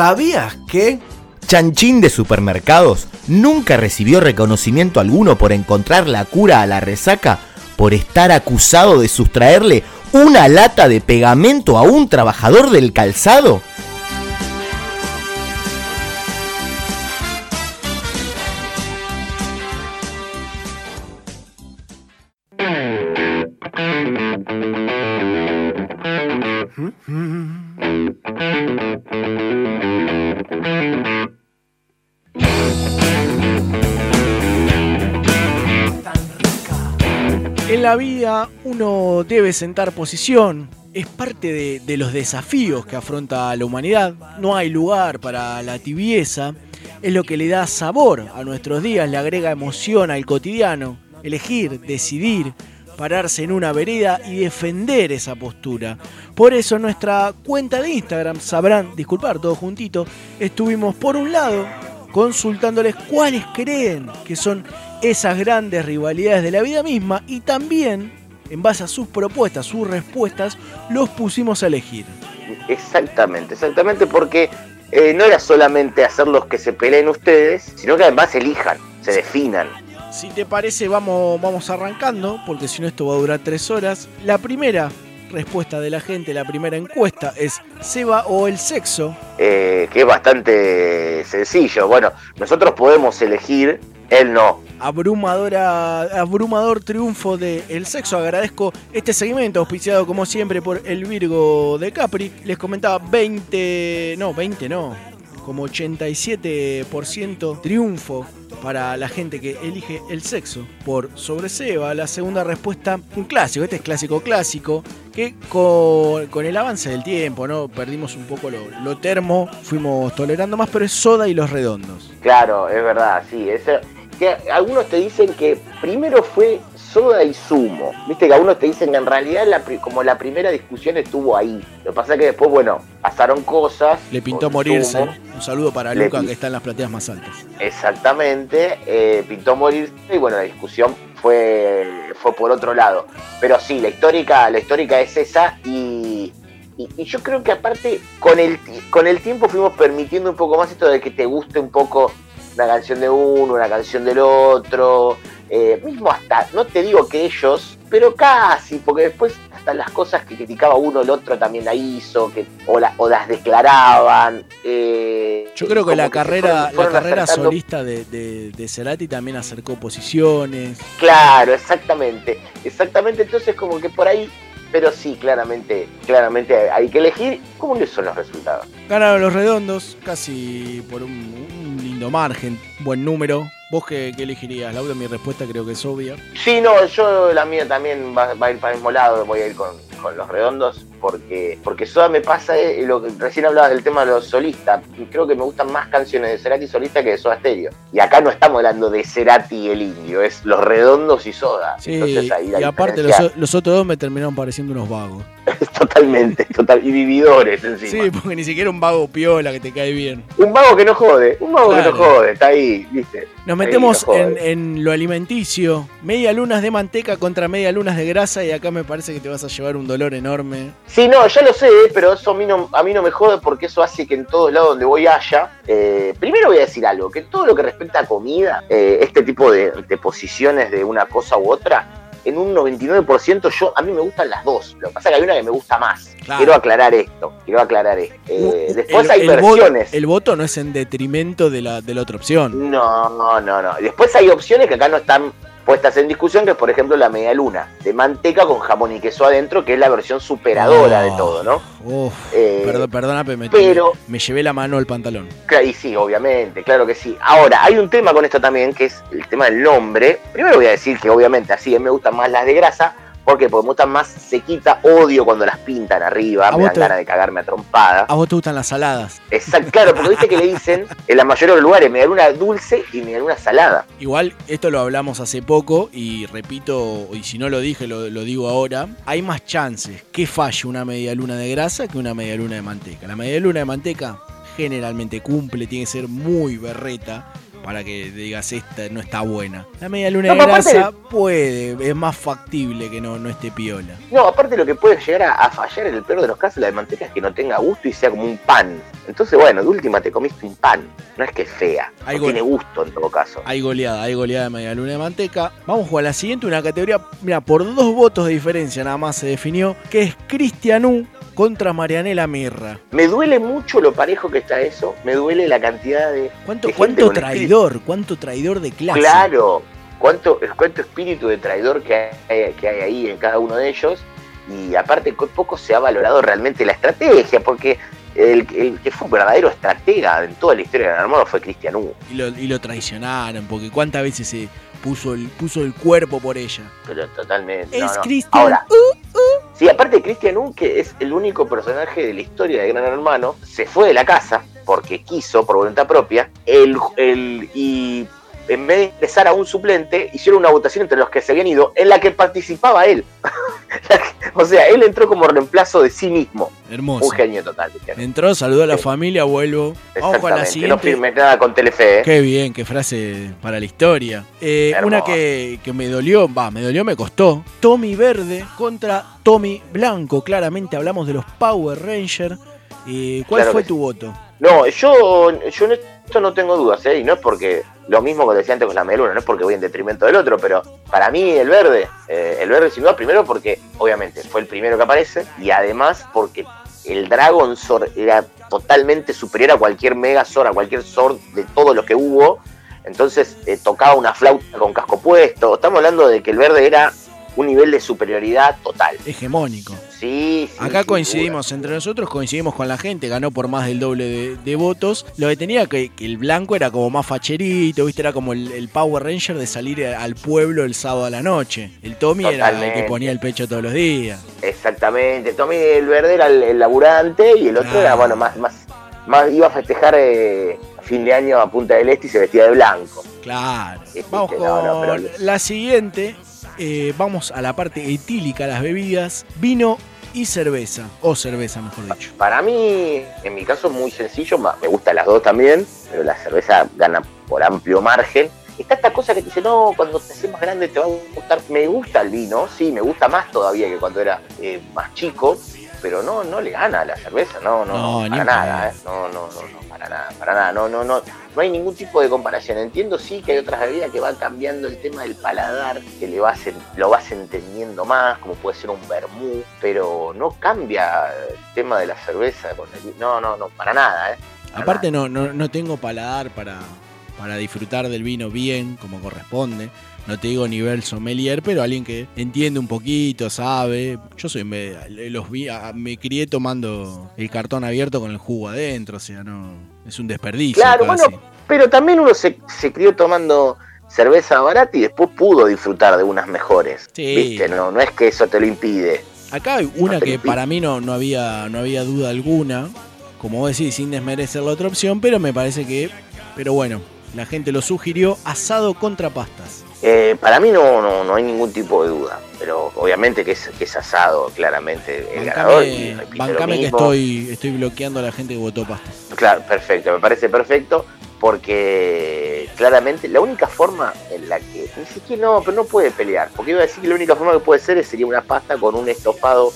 ¿Sabías que? Chanchín de Supermercados nunca recibió reconocimiento alguno por encontrar la cura a la resaca por estar acusado de sustraerle una lata de pegamento a un trabajador del calzado. Uno debe sentar posición, es parte de, los desafíos que afronta la humanidad, no hay lugar para la tibieza, es lo que le da sabor a nuestros días, le agrega emoción al cotidiano, elegir, decidir, pararse en una vereda y defender esa postura. Por eso en nuestra cuenta de Instagram, sabrán, disculpar todo juntito, estuvimos por un lado consultándoles cuáles creen que son esas grandes rivalidades de la vida misma y también, en base a sus propuestas, sus respuestas, los pusimos a elegir. Exactamente, exactamente, porque eh, no era solamente hacerlos que se peleen ustedes, sino que además elijan, se definan. Si te parece, vamos, vamos arrancando, porque si no esto va a durar tres horas. La primera respuesta de la gente, la primera encuesta es Seba o el sexo. eh, que es bastante sencillo. Bueno, nosotros podemos elegir, él no. Abrumadora, abrumador triunfo de El Sexo. Agradezco este segmento auspiciado como siempre por el Virgo de Capri. Les comentaba 20, no, 20 no, como 87% triunfo para la gente que elige el sexo por sobre Seba. La segunda respuesta, un clásico, este es clásico clásico, que con, el avance del tiempo, ¿no? Perdimos un poco lo, lo termo, fuimos tolerando más, pero es soda y los redondos. Claro, es verdad, sí. eso- que algunos te dicen que primero fue soda y zumo. Viste que algunos te dicen que en realidad la como la primera discusión estuvo ahí. Lo que pasa es que después, bueno, pasaron cosas. Le pintó morirse. Un saludo para Le Luca que está en las plateas más altas. Exactamente, eh, pintó morirse y bueno, la discusión fue, fue por otro lado. Pero sí, la histórica, la histórica es esa y, y- y yo creo que aparte con el, con el tiempo fuimos permitiendo un poco más esto de que te guste un poco una canción de uno, una canción del otro, eh, mismo hasta, no te digo que ellos, pero casi, porque después hasta las cosas que criticaba uno, el otro también la hizo, que, o, la- o las declaraban. eh, Yo creo que la carrera, fueron- la carrera solista de, de, de Cerati también acercó posiciones. Claro, exactamente. Exactamente, entonces como que por ahí, pero sí, claramente, claramente hay que elegir cómo son los resultados. Ganaron los redondos, casi por un, un lindo margen, buen número. ¿Vos qué, qué elegirías? Laura, mi respuesta creo que es obvia. Sí, no, yo la mía también va, va a ir para el mismo lado, voy a ir con, con los redondos, porque, porque Soda me pasa eh, lo que recién hablabas del tema de los solistas. Creo que me gustan más canciones de Cerati solista que de Soda Stereo. Y acá no estamos hablando de Cerati y el indio, es los redondos y Soda. Sí, Entonces ahí la y aparte los, otros dos me terminaron pareciendo unos vagos. *laughs* Totalmente, total, y vividores encima. Sí, porque ni siquiera un vago piola que te cae bien. Un vago que no jode, un vago que no jode, está ahí, viste. Nos metemos no en, en lo alimenticio. Media lunas de manteca contra media lunas de grasa y acá me parece que te vas a llevar un dolor enorme. Sí, no, ya lo sé, pero eso a mí, no, a mí no me jode porque eso hace que en todos lados donde voy haya. eh, primero voy a decir algo, que todo lo que respecta a comida, eh, este tipo de, de posiciones de una cosa u otra, en un 99% yo, a mí me gustan las dos. Lo que pasa es que hay una que me gusta más. Claro. Quiero aclarar esto, quiero aclarar esto. Eh, después el, hay el versiones. el voto no es en detrimento de la, de la otra opción. No, no, no. Después hay opciones que acá no están puestas en discusión, que es por ejemplo la media luna, de manteca con jamón y queso adentro, que es la versión superadora Oh. de todo, ¿no? Uf, Eh, perdón, perdona, pero me, pero- me llevé la mano al pantalón. Y sí, obviamente, claro que sí. Ahora, hay un tema con esto también, que es el tema del nombre. Primero voy a decir que obviamente así me gustan más las de grasa. ¿Por qué? Porque me gustan más sequita, odio cuando las pintan arriba, ¿A me dan te- ganas de cagarme a trompada. A vos te gustan las saladas. Exacto, claro, porque viste que le dicen, en la mayoría de los lugares, me dan una dulce y me dan una salada. Igual, esto lo hablamos hace poco y repito, y si no lo dije, lo, lo digo ahora. Hay más chances que falle una media luna de grasa que una media luna de manteca. La media luna de manteca generalmente cumple, tiene que ser muy berreta para que digas esta no está buena. La media luna No, de grasa puede, es más factible que no, no esté piola. No, aparte lo que puede llegar a, a fallar en el peor de los casos, la de manteca, es que no tenga gusto y sea como un pan. Entonces, bueno, de última te comiste un pan. No es que es fea, Hay no gol- tiene gusto en todo caso. Hay goleada, hay goleada de media luna de manteca. Vamos con la siguiente, una categoría, mira, por dos votos de diferencia nada más se definió, que es Cristianú contra Marianela Mirra. Me duele mucho lo parejo que está eso, me duele la cantidad de... ¿Cuánto, de gente cuánto con traidor? ¿Cuánto traidor de clase? Claro, cuánto, cuánto espíritu de traidor que hay, que hay ahí en cada uno de ellos. Y aparte, poco se ha valorado realmente la estrategia, porque el, el que fue un verdadero estratega en toda la historia de Gran Hermano fue Cristian Hugo. Y lo, y lo traicionaron, porque cuántas veces se puso el, puso el cuerpo por ella. Pero totalmente. Es no. Cristian. Ahora, sí, aparte Cristian Hugo, que es el único personaje de la historia de Gran Hermano, se fue de la casa porque quiso, por voluntad propia, el, el, y en vez de ingresar a un suplente, hicieron una votación entre los que se habían ido, en la que participaba él. *laughs* *laughs* o sea, él entró como reemplazo de sí mismo. Hermoso. Un genio total. Entró, saludó a la familia, vuelvo. Vamos con la. No firmé nada con Telefe. ¿eh? Qué bien, qué frase para la historia. Eh, una que, que me dolió, va, me dolió, me costó. Tommy Verde contra Tommy Blanco. Claramente hablamos de los Power Rangers. Eh, ¿Cuál Claro fue tu voto? No, yo, yo en esto no tengo dudas, ¿eh? y no es porque lo mismo que decía antes con la meluna, no es porque voy en detrimento del otro, pero para mí el verde, eh, el verde sin duda, primero porque obviamente fue el primero que aparece, y además porque el Dragon Sword era totalmente superior a cualquier Megazord, a cualquier Sword de todos los que hubo, entonces eh, tocaba una flauta con casco puesto, estamos hablando de que el verde era un nivel de superioridad total. Hegemónico. Sí, sí, Acá coincidimos, entre nosotros coincidimos con la gente, ganó por más del doble de, de votos. Lo que tenía que, que el blanco era como más facherito, viste, era como el, el Power Ranger de salir al pueblo el sábado a la noche. El Tommy era el que ponía el pecho todos los días. Exactamente, Tommy el verde era el, el laburante y el otro Ah. era, bueno, más, más, más iba a festejar eh, fin de año a Punta del Este y se vestía de blanco. Claro. Sí, sí, Vamos con no, no, pero- la siguiente. Eh, vamos a la parte etílica, las bebidas, vino y cerveza. O cerveza, mejor dicho. Para mí, en mi caso, muy sencillo, me gustan las dos también, pero la cerveza gana por amplio margen. Está esta cosa que te dice, no, cuando te haces más grande te va a gustar. Me gusta el vino, sí, me gusta más todavía que cuando era eh, más chico, pero no, no le gana a la cerveza, no, no, No, para nada. ¿eh? No, no, no, no, para nada, para nada, no, no, no. No hay ningún tipo de comparación. Entiendo sí que hay otras bebidas que van cambiando el tema del paladar, que le vas en- lo vas entendiendo más, como puede ser un vermú, pero no cambia el tema de la cerveza con el vino. No, no, no, para nada, ¿eh? Aparte no, no, no tengo paladar para, para disfrutar del vino bien, como corresponde. No te digo nivel sommelier, pero alguien que entiende un poquito, sabe. Yo soy me, los vi, me crié tomando el cartón abierto con el jugo adentro, o sea, no es un desperdicio. Claro, bueno, pero también uno se, se crió tomando cerveza barata y después pudo disfrutar de unas mejores. Sí. ¿Viste? No, no es que eso te lo impide. Acá hay una que para mí no, no, había, no había duda alguna, como vos decís, sin desmerecer la otra opción, pero me parece que, pero bueno, la gente lo sugirió, asado contra pastas. Eh, para mí no, no, no hay ningún tipo de duda, pero obviamente que es, que es asado, claramente el ganador. y Bancame, lo bancame que estoy, estoy bloqueando a la gente que votó pastas. Claro, perfecto, me parece perfecto, porque claramente la única forma en la que, ni siquiera no, pero no puede pelear, porque iba a decir que la única forma que puede ser es- sería una pasta con un estofado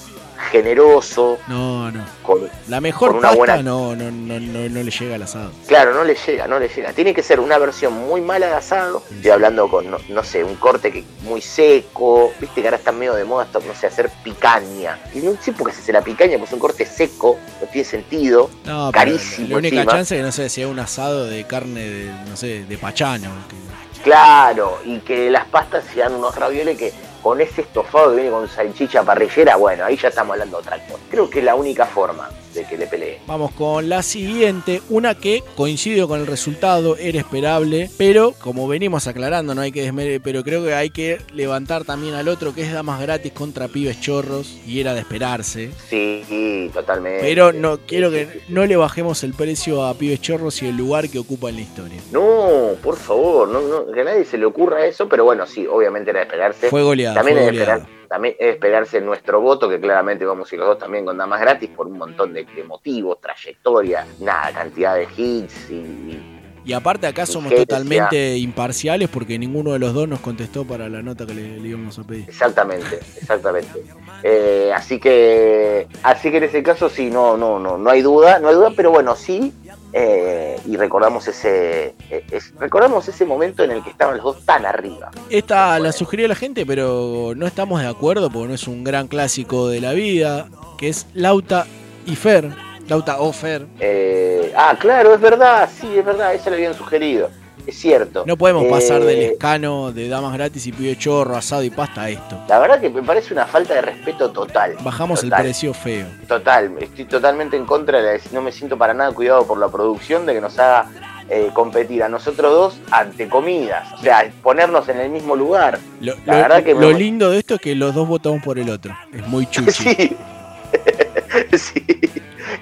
generoso, No, no. con, La mejor Con una pasta buena- no, no, no, no, no le llega al asado. Claro, no le llega, no le llega. Tiene que ser una versión muy mala de asado. Estoy hablando con, no, no sé, un corte que muy seco. Viste que ahora está medio de moda esto, no sé, hacer picaña. Y no sé por qué se hace la picaña, porque es un corte seco, no tiene sentido. No, carísimo. La única encima. chance es que no sé, sea un asado de carne de, no sé, de pachano. que- Claro, y que las pastas sean unos ravioles que con ese estofado que viene con salchicha parrillera, bueno, ahí ya estamos hablando de otra cosa. Creo que es la única forma de que le pelee. Vamos con la siguiente, una que coincido con el resultado, era esperable, pero como venimos aclarando, no hay que desmere, pero creo que hay que levantar también al otro que es damas gratis contra pibes chorros y era de esperarse. Sí, sí, totalmente. Pero no quiero que no le bajemos el precio a pibes chorros y el lugar que ocupa en la historia. No, por favor, no, no, que a nadie se le ocurra eso, pero bueno, sí, obviamente era de esperarse. Fue goleada, También es goleada. esperar- también es esperarse nuestro voto, que claramente vamos a ir los dos también con damas gratis por un montón de, de motivos, trayectoria, nada, cantidad de hits y, y- Y aparte acá somos totalmente imparciales porque ninguno de los dos nos contestó para la nota que le, le íbamos a pedir. exactamente, exactamente. Eh, así que, así que en ese caso sí, no, no, no, no hay duda, no hay duda, pero bueno, sí. Eh, y recordamos ese, eh, es- recordamos ese momento en el que estaban los dos tan arriba. Esta la sugirió la gente, pero no estamos de acuerdo porque no es un gran clásico de la vida, que es Lauta y Fer. Lauta o Fer. Eh, ah, claro, es verdad, sí, es verdad, eso le habían sugerido. Es cierto. No podemos pasar Eh, del escano de damas gratis y pibe chorro, asado y pasta a esto. La verdad que me parece una falta de respeto total. Bajamos Total. el precio feo. Total, estoy totalmente en contra de la no me siento para nada cuidado por la producción de que nos haga eh, competir a nosotros dos ante comidas. O sea, ponernos en el mismo lugar. Lo, La lo- verdad que me- lo lindo de esto es que los dos votamos por el otro. Es muy *laughs* chuchi. Sí. *laughs* sí.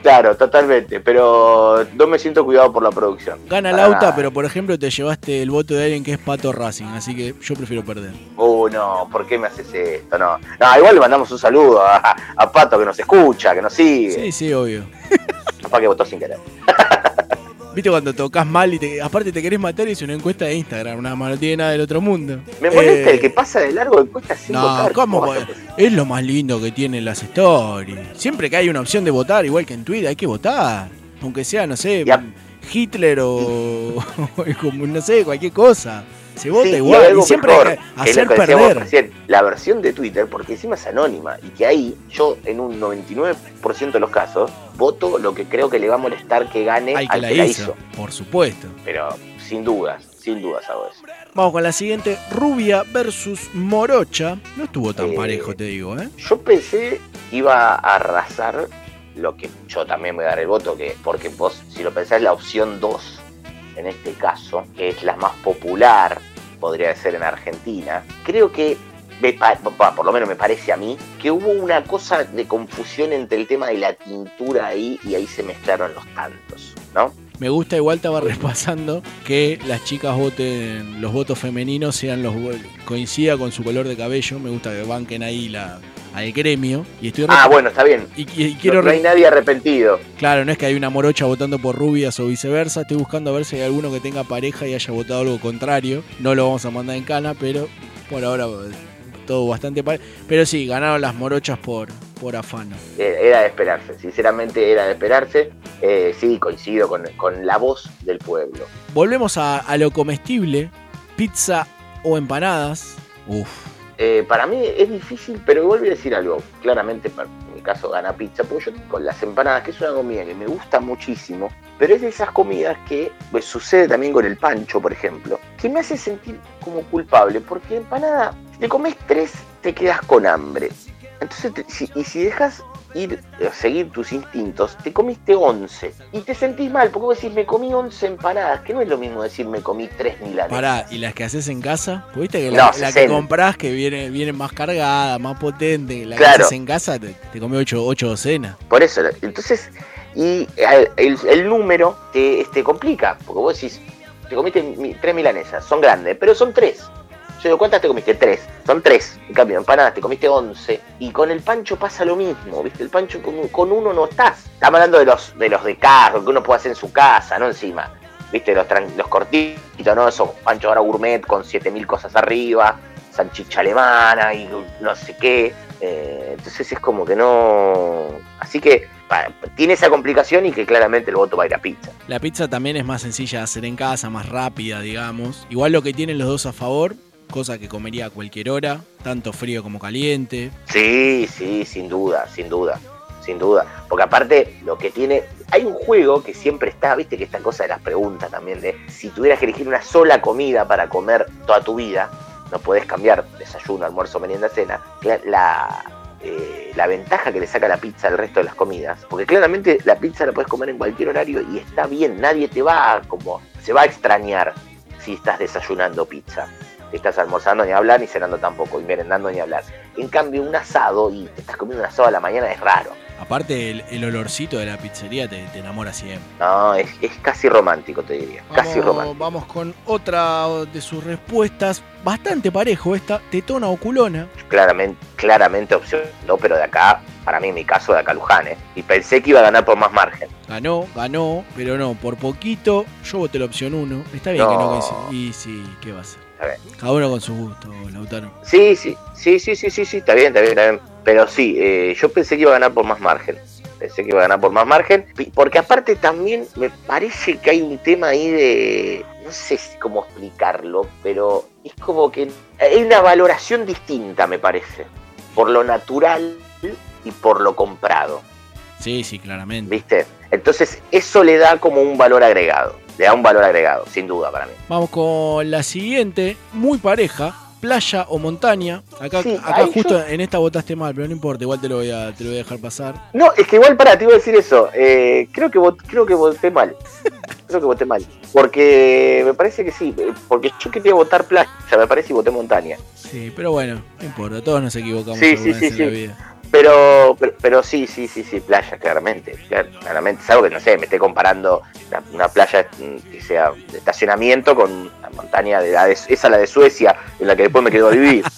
Claro, totalmente. Pero no me siento cuidado por la producción. Gana Para Lauta, pero por ejemplo te llevaste el voto de alguien que es Pato Racing, así que yo prefiero perder. Uh, no, ¿por qué me haces esto? No, no igual le mandamos un saludo a, a Pato que nos escucha, que nos sigue. Sí, sí, obvio. Capaz que votó sin querer. *laughs* ¿Viste cuando tocas mal y te, aparte te querés matar y es una encuesta de Instagram? Nada más, no tiene nada del otro mundo. Me molesta Eh, el que pasa de largo de cuesta sin No, votar. ¿cómo? Es lo más lindo que tienen las stories. Siempre que hay una opción de votar, igual que en Twitter, hay que votar. Aunque sea, no sé, Hitler o, *laughs* o no sé, cualquier cosa. Se vota Sí, y igual. algo Y siempre mejor, hay que hacer lo que decíamos perder. recién, la versión de Twitter, porque encima es anónima y que ahí yo en un 99% de los casos voto lo que creo que le va a molestar que gane Al que al la que la hizo, hizo. por supuesto. Pero sin dudas, sin dudas hago eso. Vamos con la siguiente, Rubia versus Morocha. No estuvo tan Eh, parejo, te digo, ¿eh? Yo pensé que iba a arrasar lo que yo también voy a dar el voto, que porque vos, si lo pensás, la opción 2 en este caso, que es la más popular, podría ser en Argentina, creo que, por lo menos me parece a mí, que hubo una cosa de confusión entre el tema de la tintura ahí y ahí se mezclaron los tantos, ¿no? Me gusta, igual estaba repasando que las chicas voten, los votos femeninos sean los coincida con su color de cabello. Me gusta que banquen ahí la, al gremio. Y estoy Ah, bueno, está bien. Y, quiero no, no hay nadie arrepentido. Claro, no es que hay una morocha votando por rubias o viceversa. Estoy buscando a ver si hay alguno que tenga pareja y haya votado algo contrario. No lo vamos a mandar en cana, pero por ahora eh, todo bastante parejo. Pero sí, ganaron las morochas por, por afano. Eh, Era de esperarse, sinceramente era de esperarse. Eh, sí, coincido con, con la voz del pueblo. Volvemos a, a lo comestible. Pizza o empanadas. Uf. Eh, para mí es difícil, pero igual voy a decir algo. Claramente, en mi caso, gana pizza, porque yo con las empanadas, que es una comida que me gusta muchísimo, pero es de esas comidas que pues, sucede también con el pancho, por ejemplo, que me hace sentir como culpable, porque empanada, si te comes tres, te quedas con hambre. Entonces, y si dejas ir a eh, seguir tus instintos, te comiste 11 y te sentís mal, porque vos decís, me comí 11 empanadas, que no es lo mismo decir, me comí 3 milanesas Pará, ¿y las que haces en casa? ¿Viste que no, la, que compras que viene, viene más cargada, más potente, la que haces en casa te, te comí 8, 8 docenas? Por eso, entonces, y el, número te, te complica, porque vos decís, te comiste 3 milanesas, son grandes, pero son 3 si te cuentas, te comiste tres. Son tres. En cambio, empanadas te comiste once. Y con el pancho pasa lo mismo, ¿viste? El pancho con, con uno no estás. Estamos hablando de los de los de carro, que uno puede hacer en su casa, no encima. ¿Viste? Los, los cortitos, ¿no? Esos panchos ahora gourmet con 7000 cosas arriba, salchicha alemana y no sé qué. Eh, entonces es como que no. Así que tiene esa complicación y que claramente el voto va a ir a pizza. La pizza también es más sencilla de hacer en casa, más rápida, digamos. Igual lo que tienen los dos a favor cosa que comería a cualquier hora, tanto frío como caliente. Sí, sí, sin duda, sin duda, sin duda. Porque aparte, lo que tiene. Hay un juego que siempre está, viste, que esta cosa de las preguntas también, de si tuvieras que elegir una sola comida para comer toda tu vida, no podés cambiar desayuno, almuerzo, merienda, cena. La, eh, la ventaja que le saca la pizza al resto de las comidas, porque claramente la pizza la puedes comer en cualquier horario y está bien, nadie te va a, como, se va a extrañar si estás desayunando pizza. Estás almorzando ni hablar, ni cenando tampoco, y merendando ni hablar. En cambio, un asado y te estás comiendo un asado a la mañana es raro. Aparte, el, el olorcito de la pizzería te, te enamora siempre. No, es, es casi romántico, te diría. Casi Vamos, romántico. vamos con otra de sus respuestas, bastante parejo esta, tetona o culona. Claramente, claramente opción, no, pero de acá, para mí en mi caso, de acá Luján, ¿eh? Y pensé que iba a ganar por más margen. Ganó, ganó, pero no, por poquito. Yo voté la opción 1. Está bien que no. Y sí, ¿qué va a ser? Está bien. Cada uno con su gusto, Lautaro. Sí, sí, sí, sí, sí, sí, sí, está bien, está bien, está bien. Pero sí, eh, yo pensé que iba a ganar por más margen. Pensé que iba a ganar por más margen. Porque aparte también me parece que hay un tema ahí de. No sé cómo explicarlo, pero es como que hay una valoración distinta, me parece. Por lo natural y por lo comprado. Sí, sí, claramente. ¿Viste? Entonces, eso le da como un valor agregado. Le da un valor agregado, sin duda para mí. Vamos con la siguiente, muy pareja. Playa o montaña. Acá, Sí, acá justo yo- en esta votaste mal, pero no importa, igual te lo voy a, te lo voy a dejar pasar. No, es que igual para, te iba a decir eso. Eh, creo, que vot- creo que voté mal. *laughs* Creo que voté mal. Porque me parece que sí. eh, Porque yo quería votar playa, me parece, y voté montaña. Sí, pero bueno, no importa, todos nos equivocamos Sí, sí, sí, en la vida. Pero, pero, pero sí, sí, sí, sí, playa, claramente. clar- claramente. Salvo que, no sé, me esté comparando una, una playa mm, que sea de estacionamiento con la montaña de la de, esa la de Suecia, en la que después me quedo a vivir. *laughs*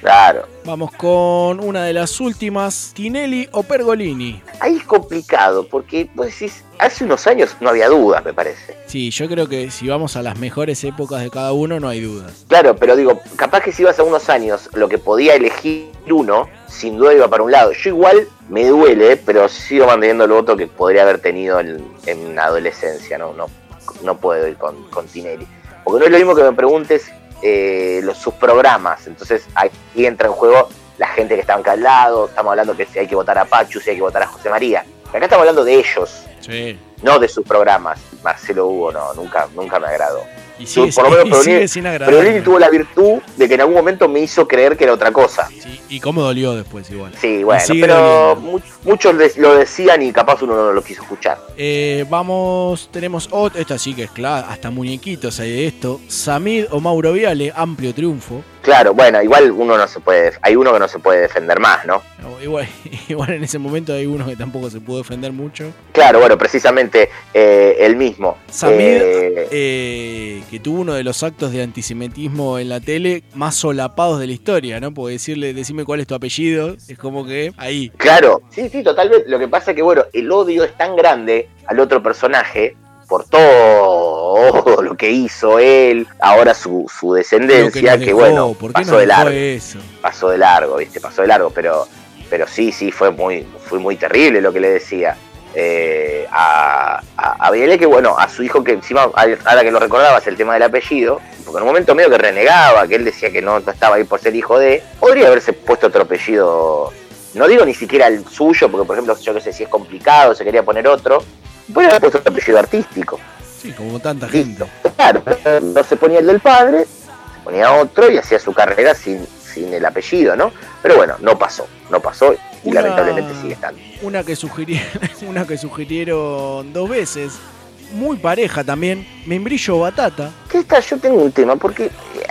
Claro. Vamos con una de las últimas, Tinelli o Pergolini. Ahí es complicado, porque vos decís, hace unos años no había dudas, me parece. Sí, yo creo que si vamos a las mejores épocas de cada uno, no hay dudas. Claro, pero digo, capaz que si ibas a unos años, lo que podía elegir uno, sin duda iba para un lado. Yo igual me duele, pero sigo manteniendo el voto que podría haber tenido en, en la adolescencia, no, no, no puedo ir con, con Tinelli. Porque no es lo mismo que me preguntes eh, los, sus programas, entonces ahí entra en juego la gente que está acá al lado, estamos hablando que si hay que votar a Pachu, si hay que votar a José María. Acá estamos hablando de ellos, Sí. no de sus programas. Marcelo Hugo no, nunca, nunca me agradó. Y sigue, Por lo menos Perolini- sin. Perolini tuvo la virtud de que en algún momento me hizo creer que era otra cosa. Y cómo dolió después igual. Sí, bueno, pero mu- muchos lo decían y capaz uno no lo quiso escuchar. Eh, vamos, tenemos otra, esta sí que es clara, hasta muñequitos hay de esto. Samid o Mauro Viale, amplio triunfo. Claro, bueno, igual uno no se puede, hay uno que no se puede defender más, ¿no? No, Igual, *laughs* igual en ese momento hay uno que tampoco se pudo defender mucho. Claro, bueno, precisamente eh, el mismo. Samid, Eh, eh, que tuvo uno de los actos de antisemitismo en la tele más solapados de la historia, ¿no? Porque decirle, decime cuál es tu apellido, es como que ahí. Claro, sí, sí, totalmente. Lo que pasa es que, bueno, el odio es tan grande al otro personaje por todo lo que hizo él, ahora su, su que descendencia, que, dejó, bueno, ¿por qué pasó de largo. eso? pasó de largo, ¿viste? Pasó de largo, pero, pero sí, sí, fue muy, fue muy terrible lo que le decía. eh, a, a, a Viale, que bueno, a su hijo que encima, ahora que lo recordabas, el tema del apellido, porque en un momento medio que renegaba, que él decía que no, no estaba ahí por ser hijo de, podría haberse puesto otro apellido, no digo ni siquiera el suyo, porque por ejemplo, yo que sé si es complicado, se quería poner otro, podría haber puesto otro apellido artístico. Sí, como tanta gente. Claro, no se ponía el del padre, se ponía otro y hacía su carrera sin, sin el apellido, ¿no? Pero bueno, no pasó, no pasó y Una- lamentablemente sigue estando. Una que, sugirieron, *laughs* una que sugirieron dos veces, muy pareja también, Membrillo Batata. ¿Qué está? Yo tengo un tema, porque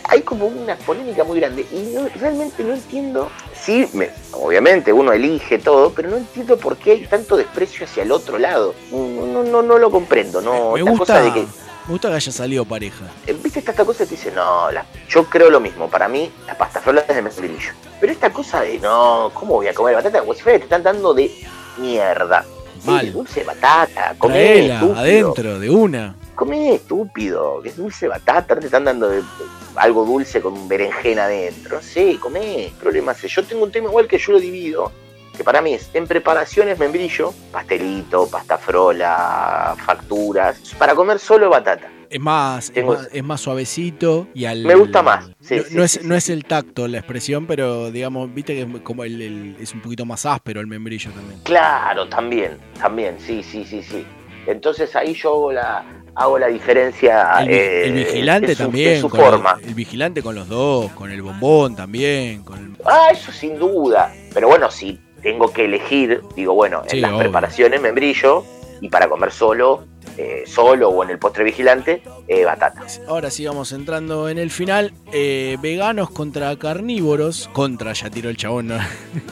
hay como una polémica muy grande y no- realmente no entiendo. Sí, me- obviamente uno elige todo, pero no entiendo por qué hay tanto desprecio hacia el otro lado. No, no, no, lo comprendo. No, Me gusta, cosa de que, me gusta que haya salido pareja. eh, viste esta, esta cosa que te dice, no, la- yo creo lo mismo. Para mí, las pastafrolas es de membrillo. Pero esta cosa de, no, ¿cómo voy a comer batata? Como si fuera que te están dando de mierda. Mal. dulce de batata, comé, Traela, estúpido. adentro, de una. Comé estúpido, que es dulce batata, te están dando de- algo dulce con un berenjena adentro. Sí, comé, problema es. Yo tengo un tema igual que yo lo divido, que para mí es en preparaciones membrillo, pastelito, pasta frola, facturas, para comer solo batata. Es más, es más, es más suavecito y al. Me gusta más, sí, no, sí, no es, sí, no es el tacto la expresión, pero digamos, viste que es como el, el- es un poquito más áspero el membrillo también. Claro, también, también, sí, sí, sí, sí. Entonces ahí yo hago la, hago la diferencia. El, eh, el vigilante de su- de también, su con forma. El, vigilante con los dos, con el bombón también, con el- Ah, eso sin duda. Pero bueno, si tengo que elegir, digo, bueno, en las obvio. preparaciones membrillo y para comer solo, eh, solo o en el postre vigilante, eh, batata. Ahora sí vamos entrando en el final. eh, veganos contra carnívoros. Contra, ya tiró el chabón, ¿no?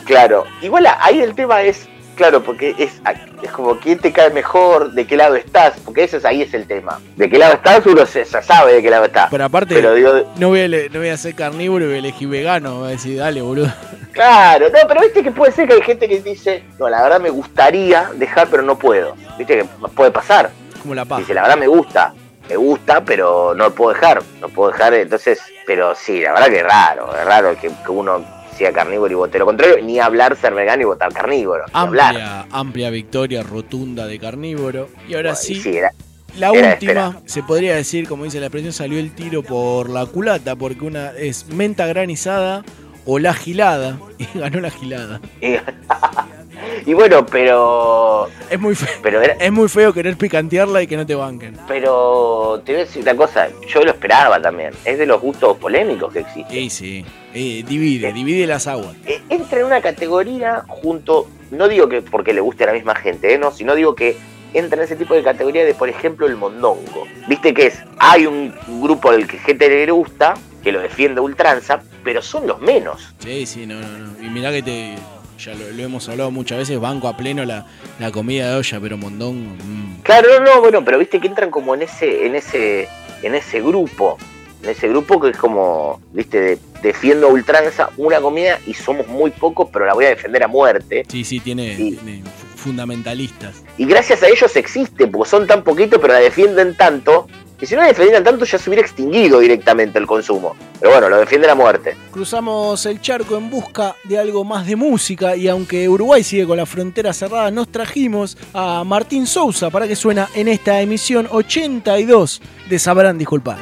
Claro, igual ahí el tema es, claro, porque es, es como quién te cae mejor, de qué lado estás, porque ese es, ahí es el tema. De qué lado estás, uno se, se sabe de qué lado está. Pero aparte, Pero digo, no, voy a, ele- no voy a ser carnívoro y voy a elegir vegano. Voy a decir, dale, boludo. *laughs* Claro, no, pero viste que puede ser que hay gente que dice, no, la verdad me gustaría dejar, pero no puedo. Viste que puede pasar. Como la paz. Dice, la verdad me gusta, me gusta, pero no lo puedo dejar, no puedo dejar, entonces, pero sí, la verdad que es raro, es raro que, que uno sea carnívoro y vote lo contrario, ni hablar ser vegano y votar carnívoro, ni hablar. Amplia, amplia victoria rotunda de carnívoro. Y ahora sí, Sí, era- la era última, se podría decir, como dice la expresión, salió el tiro por la culata, porque una es menta granizada o la gilada. *laughs* Y ganó la gilada. *laughs* Y, bueno, pero Es muy feo. Pero era- Es muy feo querer picantearla y que no te banquen. pero te voy a decir una cosa, yo lo esperaba también, es de los gustos polémicos que existen. Sí, sí. Eh, divide, divide las aguas. Eh, entra en una categoría junto, no digo que porque le guste a la misma gente, ¿eh? no, sino digo que entra en ese tipo de categoría de, por ejemplo, el mondongo. Viste que es, hay un grupo del que gente le gusta, que lo defiende ultranza, pero son los menos. Sí, sí, no, no, no. Y mirá que te. Ya lo, lo hemos hablado muchas veces, banco a pleno la, la comida de olla, pero mondongo. mm. Claro, no, no, bueno, pero viste que entran como en ese, en ese, en ese grupo, en ese grupo que es como, viste, de, defiendo a ultranza una comida y somos muy pocos, pero la voy a defender a muerte. Sí, sí, tiene, tiene fu- fundamentalistas. Y gracias a ellos existe, porque son tan poquitos, pero la defienden tanto, que si no la defendieran tanto ya se hubiera extinguido directamente el consumo. Pero bueno, lo defienden a muerte. Cruzamos el charco en busca de algo más de música y aunque Uruguay sigue con la frontera cerrada, nos trajimos a Martín Sousa para que suena en esta emisión 82 de Sabrán Disculpar.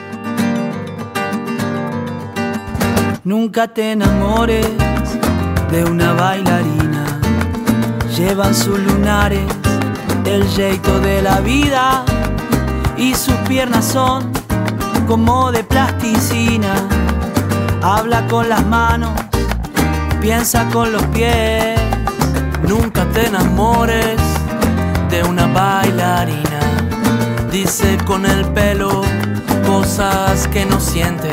Nunca te enamores de una bailarina. Llevan sus lunares el jeito de la vida y sus piernas son como de plasticina. Habla con las manos, piensa con los pies. Nunca te enamores de una bailarina. Dice con el pelo cosas que no siente.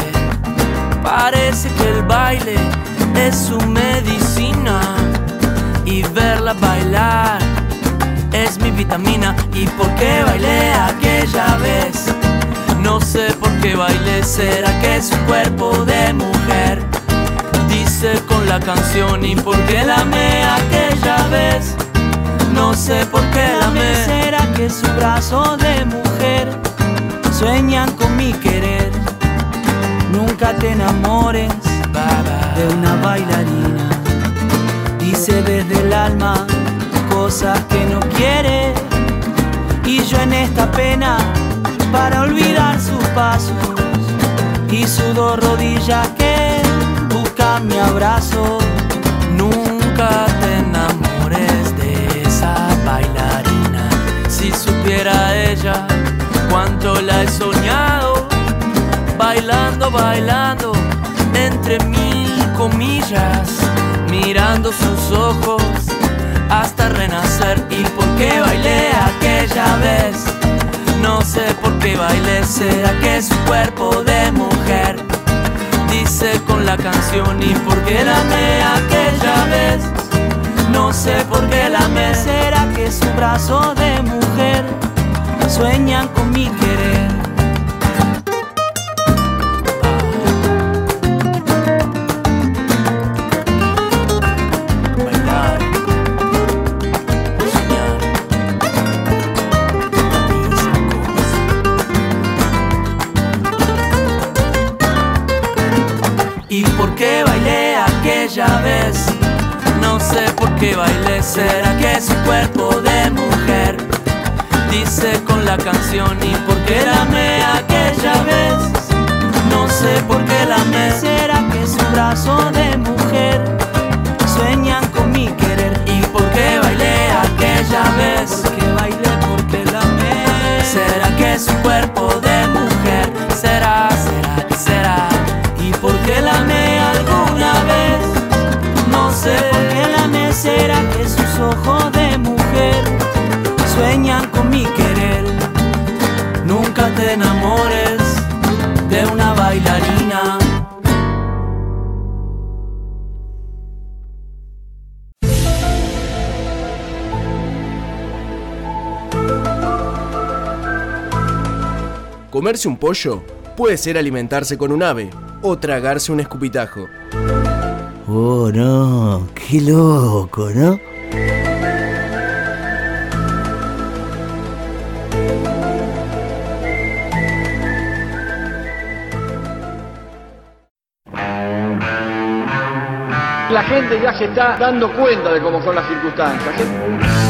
Parece que el baile es su medicina y verla bailar es mi vitamina. ¿Y por qué bailé aquella vez? No sé por qué bailé, será que es su cuerpo de mujer. Dice con la canción y por qué la amé aquella vez. No sé por qué la amé, será que su brazo de mujer sueñan con mi querer. Nunca te enamores de una bailarina. Dice desde el alma cosas que no quiere. yo en esta pena para olvidar sus pasos y sus dos rodillas que buscan mi abrazo. Nunca te enamores de esa bailarina. Si supiera ella cuánto la he soñado, bailando, bailando entre mil comillas, mirando sus ojos hasta renacer. ¿Y por qué bailé aquella vez? No sé por qué bailé, será que su cuerpo de mujer dice con la canción y por qué la amé aquella vez. No sé por qué la amé, será que su brazo de mujer sueñan con mi querer. Será que su cuerpo de mujer dice con la canción y por qué la amé aquella vez. No sé por qué la amé, será que su brazo de mujer Nunca te enamores de una bailarina. Comerse un pollo puede ser alimentarse con un ave o tragarse un escupitajo. Oh, no, qué loco, ¿no? La gente ya se está dando cuenta de cómo son las circunstancias.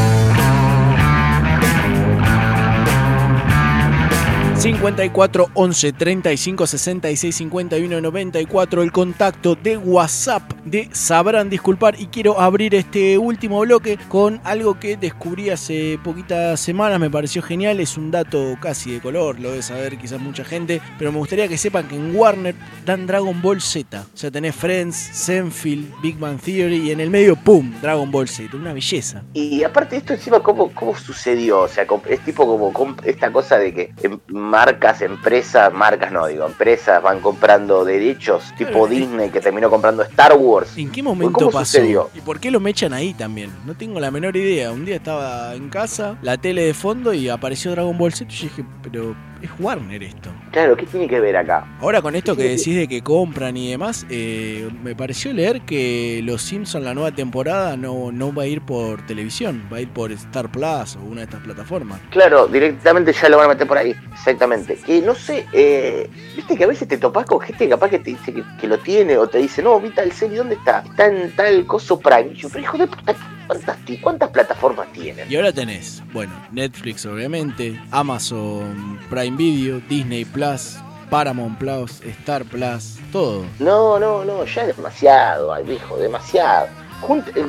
54 11 35 66 51 94 el contacto de WhatsApp de Sabrán Disculpar y quiero abrir este último bloque con algo que descubrí hace poquitas semanas, me pareció genial, es un dato casi de color, lo debe saber quizás mucha gente, pero me gustaría que sepan que en Warner dan Dragon Ball Z, o sea tenés Friends, Senfield, Big Bang Theory y en el medio, ¡pum! Dragon Ball Z, una belleza. Y aparte esto encima, ¿cómo, cómo sucedió? O sea, es tipo como esta cosa de que em- marcas, empresas, marcas no digo, empresas van comprando derechos, tipo Disney que terminó comprando Star Wars. ¿En qué momento ¿Cómo pasó? sucedió? ¿Y por qué lo mechan ahí también? No tengo la menor idea. Un día estaba en casa, la tele de fondo y apareció Dragon Ball Z y yo dije, pero es Warner esto. Claro, ¿qué tiene que ver acá? Ahora con esto que decís de que compran y demás, eh, me pareció leer que Los Simpsons la nueva temporada no, no va a ir por televisión, va a ir por Star Plus o una de estas plataformas. Claro, directamente ya lo van a meter por ahí, exactamente. Que no sé, eh, viste que a veces te topás con gente capaz que te dice que, que lo tiene o te dice, no, vi tal serie, ¿dónde está? Está en tal coso Prime. Y yo, pero hijo de puta, ¿cuántas, cuántas plataformas tienen? Y ahora tenés, bueno, Netflix obviamente, Amazon Prime Video, Disney Plus, Paramount Plus, Star Plus, todo. No, no, no, ya es demasiado, ay, viejo, demasiado. Junt- eh,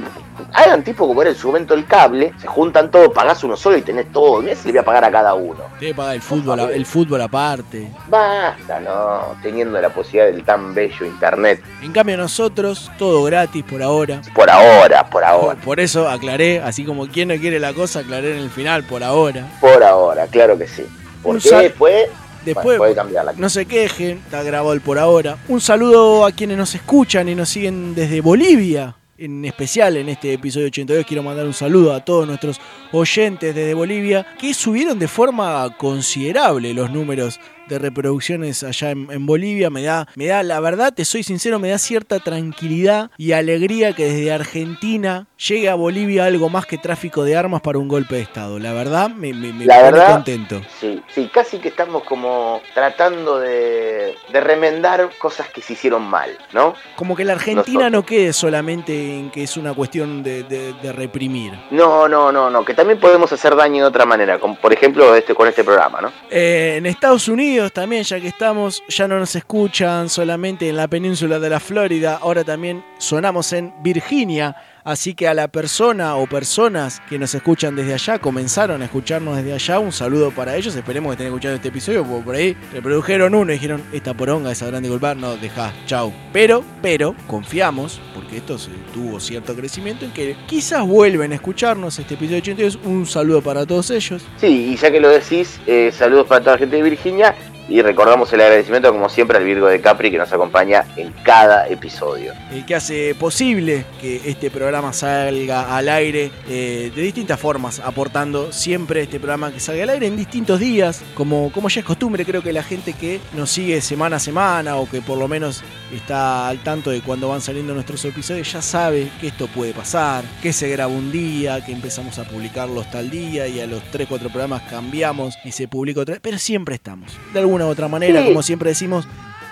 hagan tipo como era en su momento el cable, se juntan todos, pagás uno solo y tenés todo. Mira si le voy a pagar a cada uno. Tiene que pagar el fútbol, el fútbol aparte. Basta, no, teniendo la posibilidad del tan bello internet. En cambio nosotros, todo gratis por ahora. Por ahora, por ahora. Por eso aclaré, así como quien no quiere la cosa, aclaré en el final, por ahora. Por ahora, claro que sí. Porque después, Después, bueno, no se quejen, está grabado el por ahora. Un saludo a quienes nos escuchan y nos siguen desde Bolivia. En especial en este episodio 82 quiero mandar un saludo a todos nuestros oyentes desde Bolivia que subieron de forma considerable los números de reproducciones allá en, en Bolivia. Me da, me da, la verdad, te soy sincero, me da cierta tranquilidad y alegría que desde Argentina llegue a Bolivia algo más que tráfico de armas para un golpe de Estado. La verdad, me, me, me La pone verdad, contento. Sí, sí, casi que estamos como tratando de, de remendar cosas que se hicieron mal, ¿no? Como que la Argentina no quede solamente en que es una cuestión de, de- de reprimir. No, no, no, no, que también podemos hacer daño de otra manera, como por ejemplo este, con este programa, ¿no? Eh, en Estados Unidos también, ya que estamos, ya no nos escuchan solamente en la península de la Florida, ahora también sonamos en Virginia. Así que a la persona o personas que nos escuchan desde allá, comenzaron a escucharnos desde allá, un saludo para ellos. Esperemos que estén escuchando este episodio, porque por ahí reprodujeron uno y dijeron, esta poronga, esa grande golpar, no, dejá, chau. Pero, pero, confiamos, porque esto tuvo cierto crecimiento, en que quizás vuelven a escucharnos este episodio 82. Un saludo para todos ellos. Sí, y ya que lo decís, eh, saludos para toda la gente de Virginia y recordamos el agradecimiento como siempre al Virgo de Capri que nos acompaña en cada episodio. el que hace posible que este programa salga al aire eh, de distintas formas, aportando siempre este programa que salga al aire en distintos días, como, como ya es costumbre, creo que la gente que nos sigue semana a semana o que por lo menos está al tanto de cuando van saliendo nuestros episodios ya sabe que esto puede pasar, que se graba un día, que empezamos a publicarlos tal día y a los 3, 4 programas cambiamos y se publica otra vez, pero siempre estamos. De alguna u otra manera, Sí. como siempre decimos,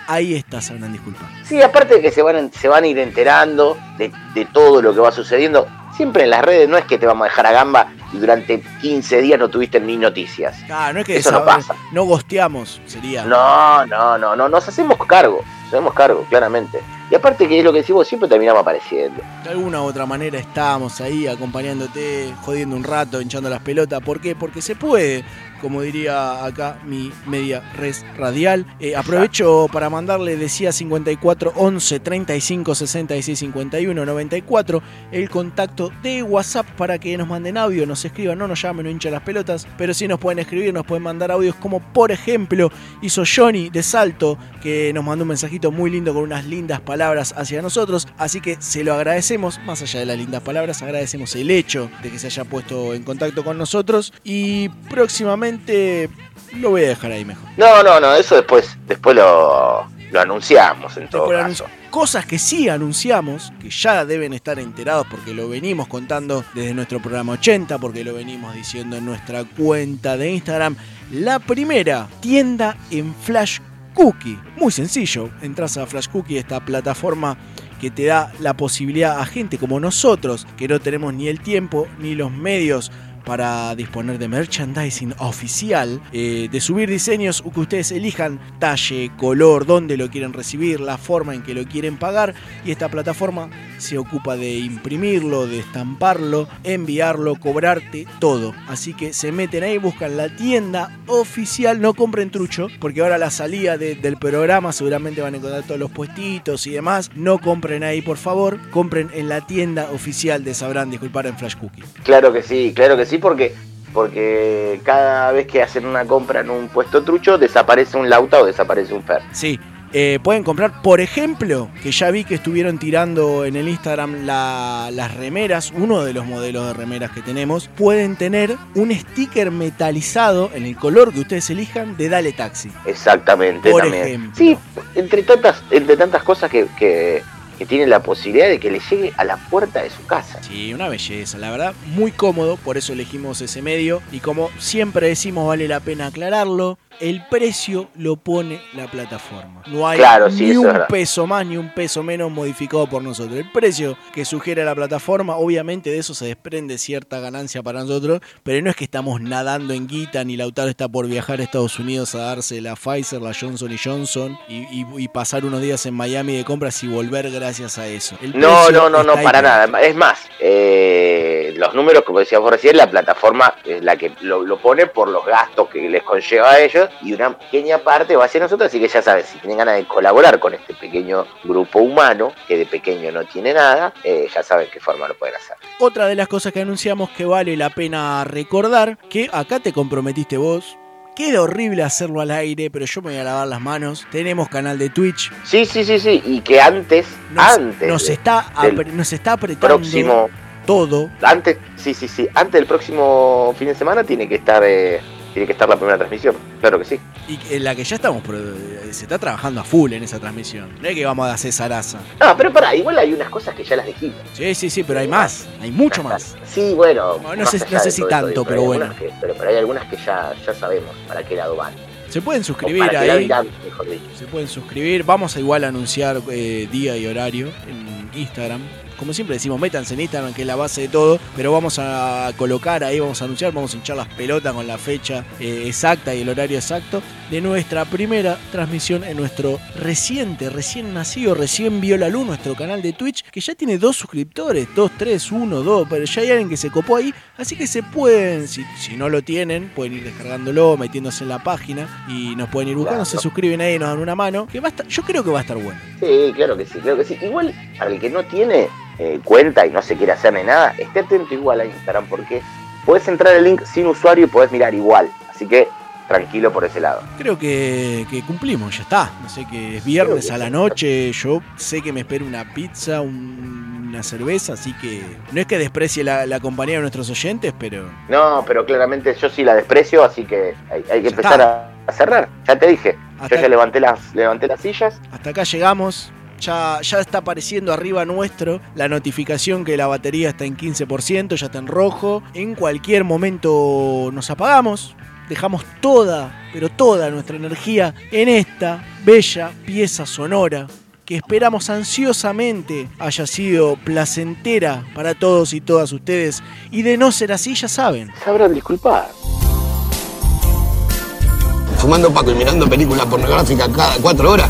ahí está Sabrán Disculpa. Sí, aparte de que se van, se van a ir enterando de, de todo lo que va sucediendo. Siempre en las redes no es que te vamos a dejar a gamba y durante 15 días no tuviste ni noticias. Ah, no es que Eso no pasa. no gosteamos, sería. No, no, no, no, nos hacemos cargo, nos hacemos cargo, claramente. Y aparte que es lo que decimos, siempre terminamos apareciendo. De alguna u otra manera estamos ahí acompañándote, jodiendo un rato, hinchando las pelotas. ¿Por qué? Porque se puede, como diría acá mi media res radial. Eh, aprovecho para mandarle, decía 54 11 35 66 51 94, el contacto de WhatsApp para que nos manden audio, nos escriban, no nos llamen, no hinchen las pelotas, pero sí nos pueden escribir, nos pueden mandar audios como por ejemplo hizo Johnny de Salto, que nos mandó un mensajito muy lindo con unas lindas palabras hacia nosotros, así que se lo agradecemos, más allá de las lindas palabras, agradecemos el hecho de que se haya puesto en contacto con nosotros y próximamente lo voy a dejar ahí mejor. No, no, no, eso después, después lo, lo anunciamos en todo caso. Cosas que sí anunciamos, que ya deben estar enterados porque lo venimos contando desde nuestro programa 80, porque lo venimos diciendo en nuestra cuenta de Instagram. La primera tienda en Flash Cookie. Muy sencillo, entras a Flash Cookie, esta plataforma que te da la posibilidad a gente como nosotros, que no tenemos ni el tiempo ni los medios para disponer de merchandising oficial, eh, de subir diseños que ustedes elijan, talle, color, dónde lo quieren recibir, la forma en que lo quieren pagar y esta plataforma se ocupa de imprimirlo, de estamparlo, enviarlo, cobrarte, todo. Así que se meten ahí, buscan la tienda oficial, no compren trucho, porque ahora la salida de- del programa seguramente van a encontrar todos los puestitos y demás. No compren ahí, por favor, compren en la tienda oficial de Sabrán Disculpar en Flash Cookie. Claro que sí, claro que sí, porque porque cada vez que hacen una compra en un puesto trucho, desaparece un Lauta o desaparece un Fer. Sí. eh, pueden comprar, por ejemplo, que ya vi que estuvieron tirando en el Instagram la- las remeras, uno de los modelos de remeras que tenemos, pueden tener un sticker metalizado en el color que ustedes elijan de Dale Taxi. Exactamente, Por también. ejemplo. Sí, entre tantas, entre tantas cosas que, que, que tienen la posibilidad de que le llegue a la puerta de su casa. Sí, una belleza, la verdad, muy cómodo, por eso elegimos ese medio y como siempre decimos vale la pena aclararlo, el precio lo pone la plataforma. No hay Claro, sí, ni es un peso más ni un peso menos modificado por nosotros. El precio que sugiere la plataforma, obviamente de eso se desprende cierta ganancia para nosotros, pero no es que estamos nadando en guita ni Lautaro está por viajar a Estados Unidos a darse la Pfizer, la Johnson y Johnson y, y- y pasar unos días en Miami de compras y volver gracias a eso. El No, no, no, no, para nada. Es más, eh, los números, como decíamos recién, la plataforma es la que lo, lo pone por los gastos que les conlleva a ellos y una pequeña parte va hacia nosotros, así que ya sabes, si tienen ganas de colaborar con este pequeño grupo humano, que de pequeño no tiene nada, eh, ya saben qué forma lo pueden hacer. Otra de las cosas que anunciamos que vale la pena recordar, que acá te comprometiste vos. Queda horrible hacerlo al aire, pero yo me voy a lavar las manos. Tenemos canal de Twitch. Sí, sí, sí, sí, y que antes, Nos, antes nos está, nos está apretando próximo todo. Antes, sí, sí, sí. Antes del próximo fin de semana tiene que estar eh, tiene que estar la primera transmisión, claro que sí. Y en la que ya estamos, eh, se está trabajando a full en esa transmisión. No es que vamos a hacer zaraza. No, pero pará, igual hay unas cosas que ya las dijimos. Sí, sí, sí, pero hay más, hay mucho más. Sí, bueno. No, sé- no si esto, tanto, pero bueno. que- pero, pero hay algunas que ya, ya sabemos para qué lado van. Se pueden suscribir ahí. irán, mejor dicho. Se pueden suscribir. Vamos a igual a anunciar eh, día y horario en Instagram. Como siempre decimos, métanse en Instagram, que es la base de todo. Pero vamos a colocar ahí, vamos a anunciar, vamos a hinchar las pelotas con la fecha eh, exacta y el horario exacto de nuestra primera transmisión en nuestro reciente, recién nacido, recién vio la luz, nuestro canal de Twitch, que ya tiene dos suscriptores, dos, tres, uno, dos, pero ya hay alguien que se copó ahí. Así que se pueden, si, si no lo tienen, pueden ir descargándolo, metiéndose en la página y nos pueden ir buscando, se suscriben ahí, nos dan una mano. Que va a estar, yo creo que va a estar bueno. Sí, claro que sí, claro que sí. Igual, para el que no tiene eh, cuenta y no se quiere hacer ni nada, esté atento igual a Instagram porque puedes entrar el link sin usuario y podés mirar igual. Así que tranquilo por ese lado. Creo que, que cumplimos, ya está. No sé que es viernes que a la noche. Yo sé que me espera una pizza, un- una cerveza, así que no es que desprecie la, la compañía de nuestros oyentes, pero No, pero claramente yo sí la desprecio, así que hay, hay que Ya empezar a cerrar. Ya te dije, Hasta- yo ya levanté las, levanté las sillas. hasta acá llegamos. Ya, ya está apareciendo arriba nuestro la notificación que la batería está en 15%, ya está en rojo. En cualquier momento nos apagamos. Dejamos toda, pero toda nuestra energía en esta bella pieza sonora que esperamos ansiosamente haya sido placentera para todos y todas ustedes. Y de no ser así, ya saben. Sabrán disculpar. Fumando Paco y mirando películas pornográficas cada cuatro horas.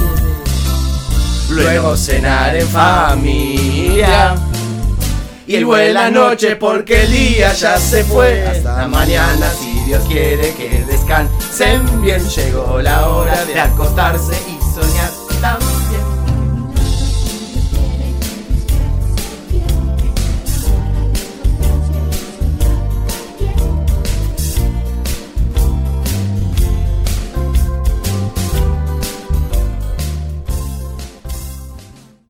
Luego cenar en familia. Y buena noche porque el día ya se fue. Hasta mañana si Dios quiere que descansen bien. Llegó la hora de acostarse y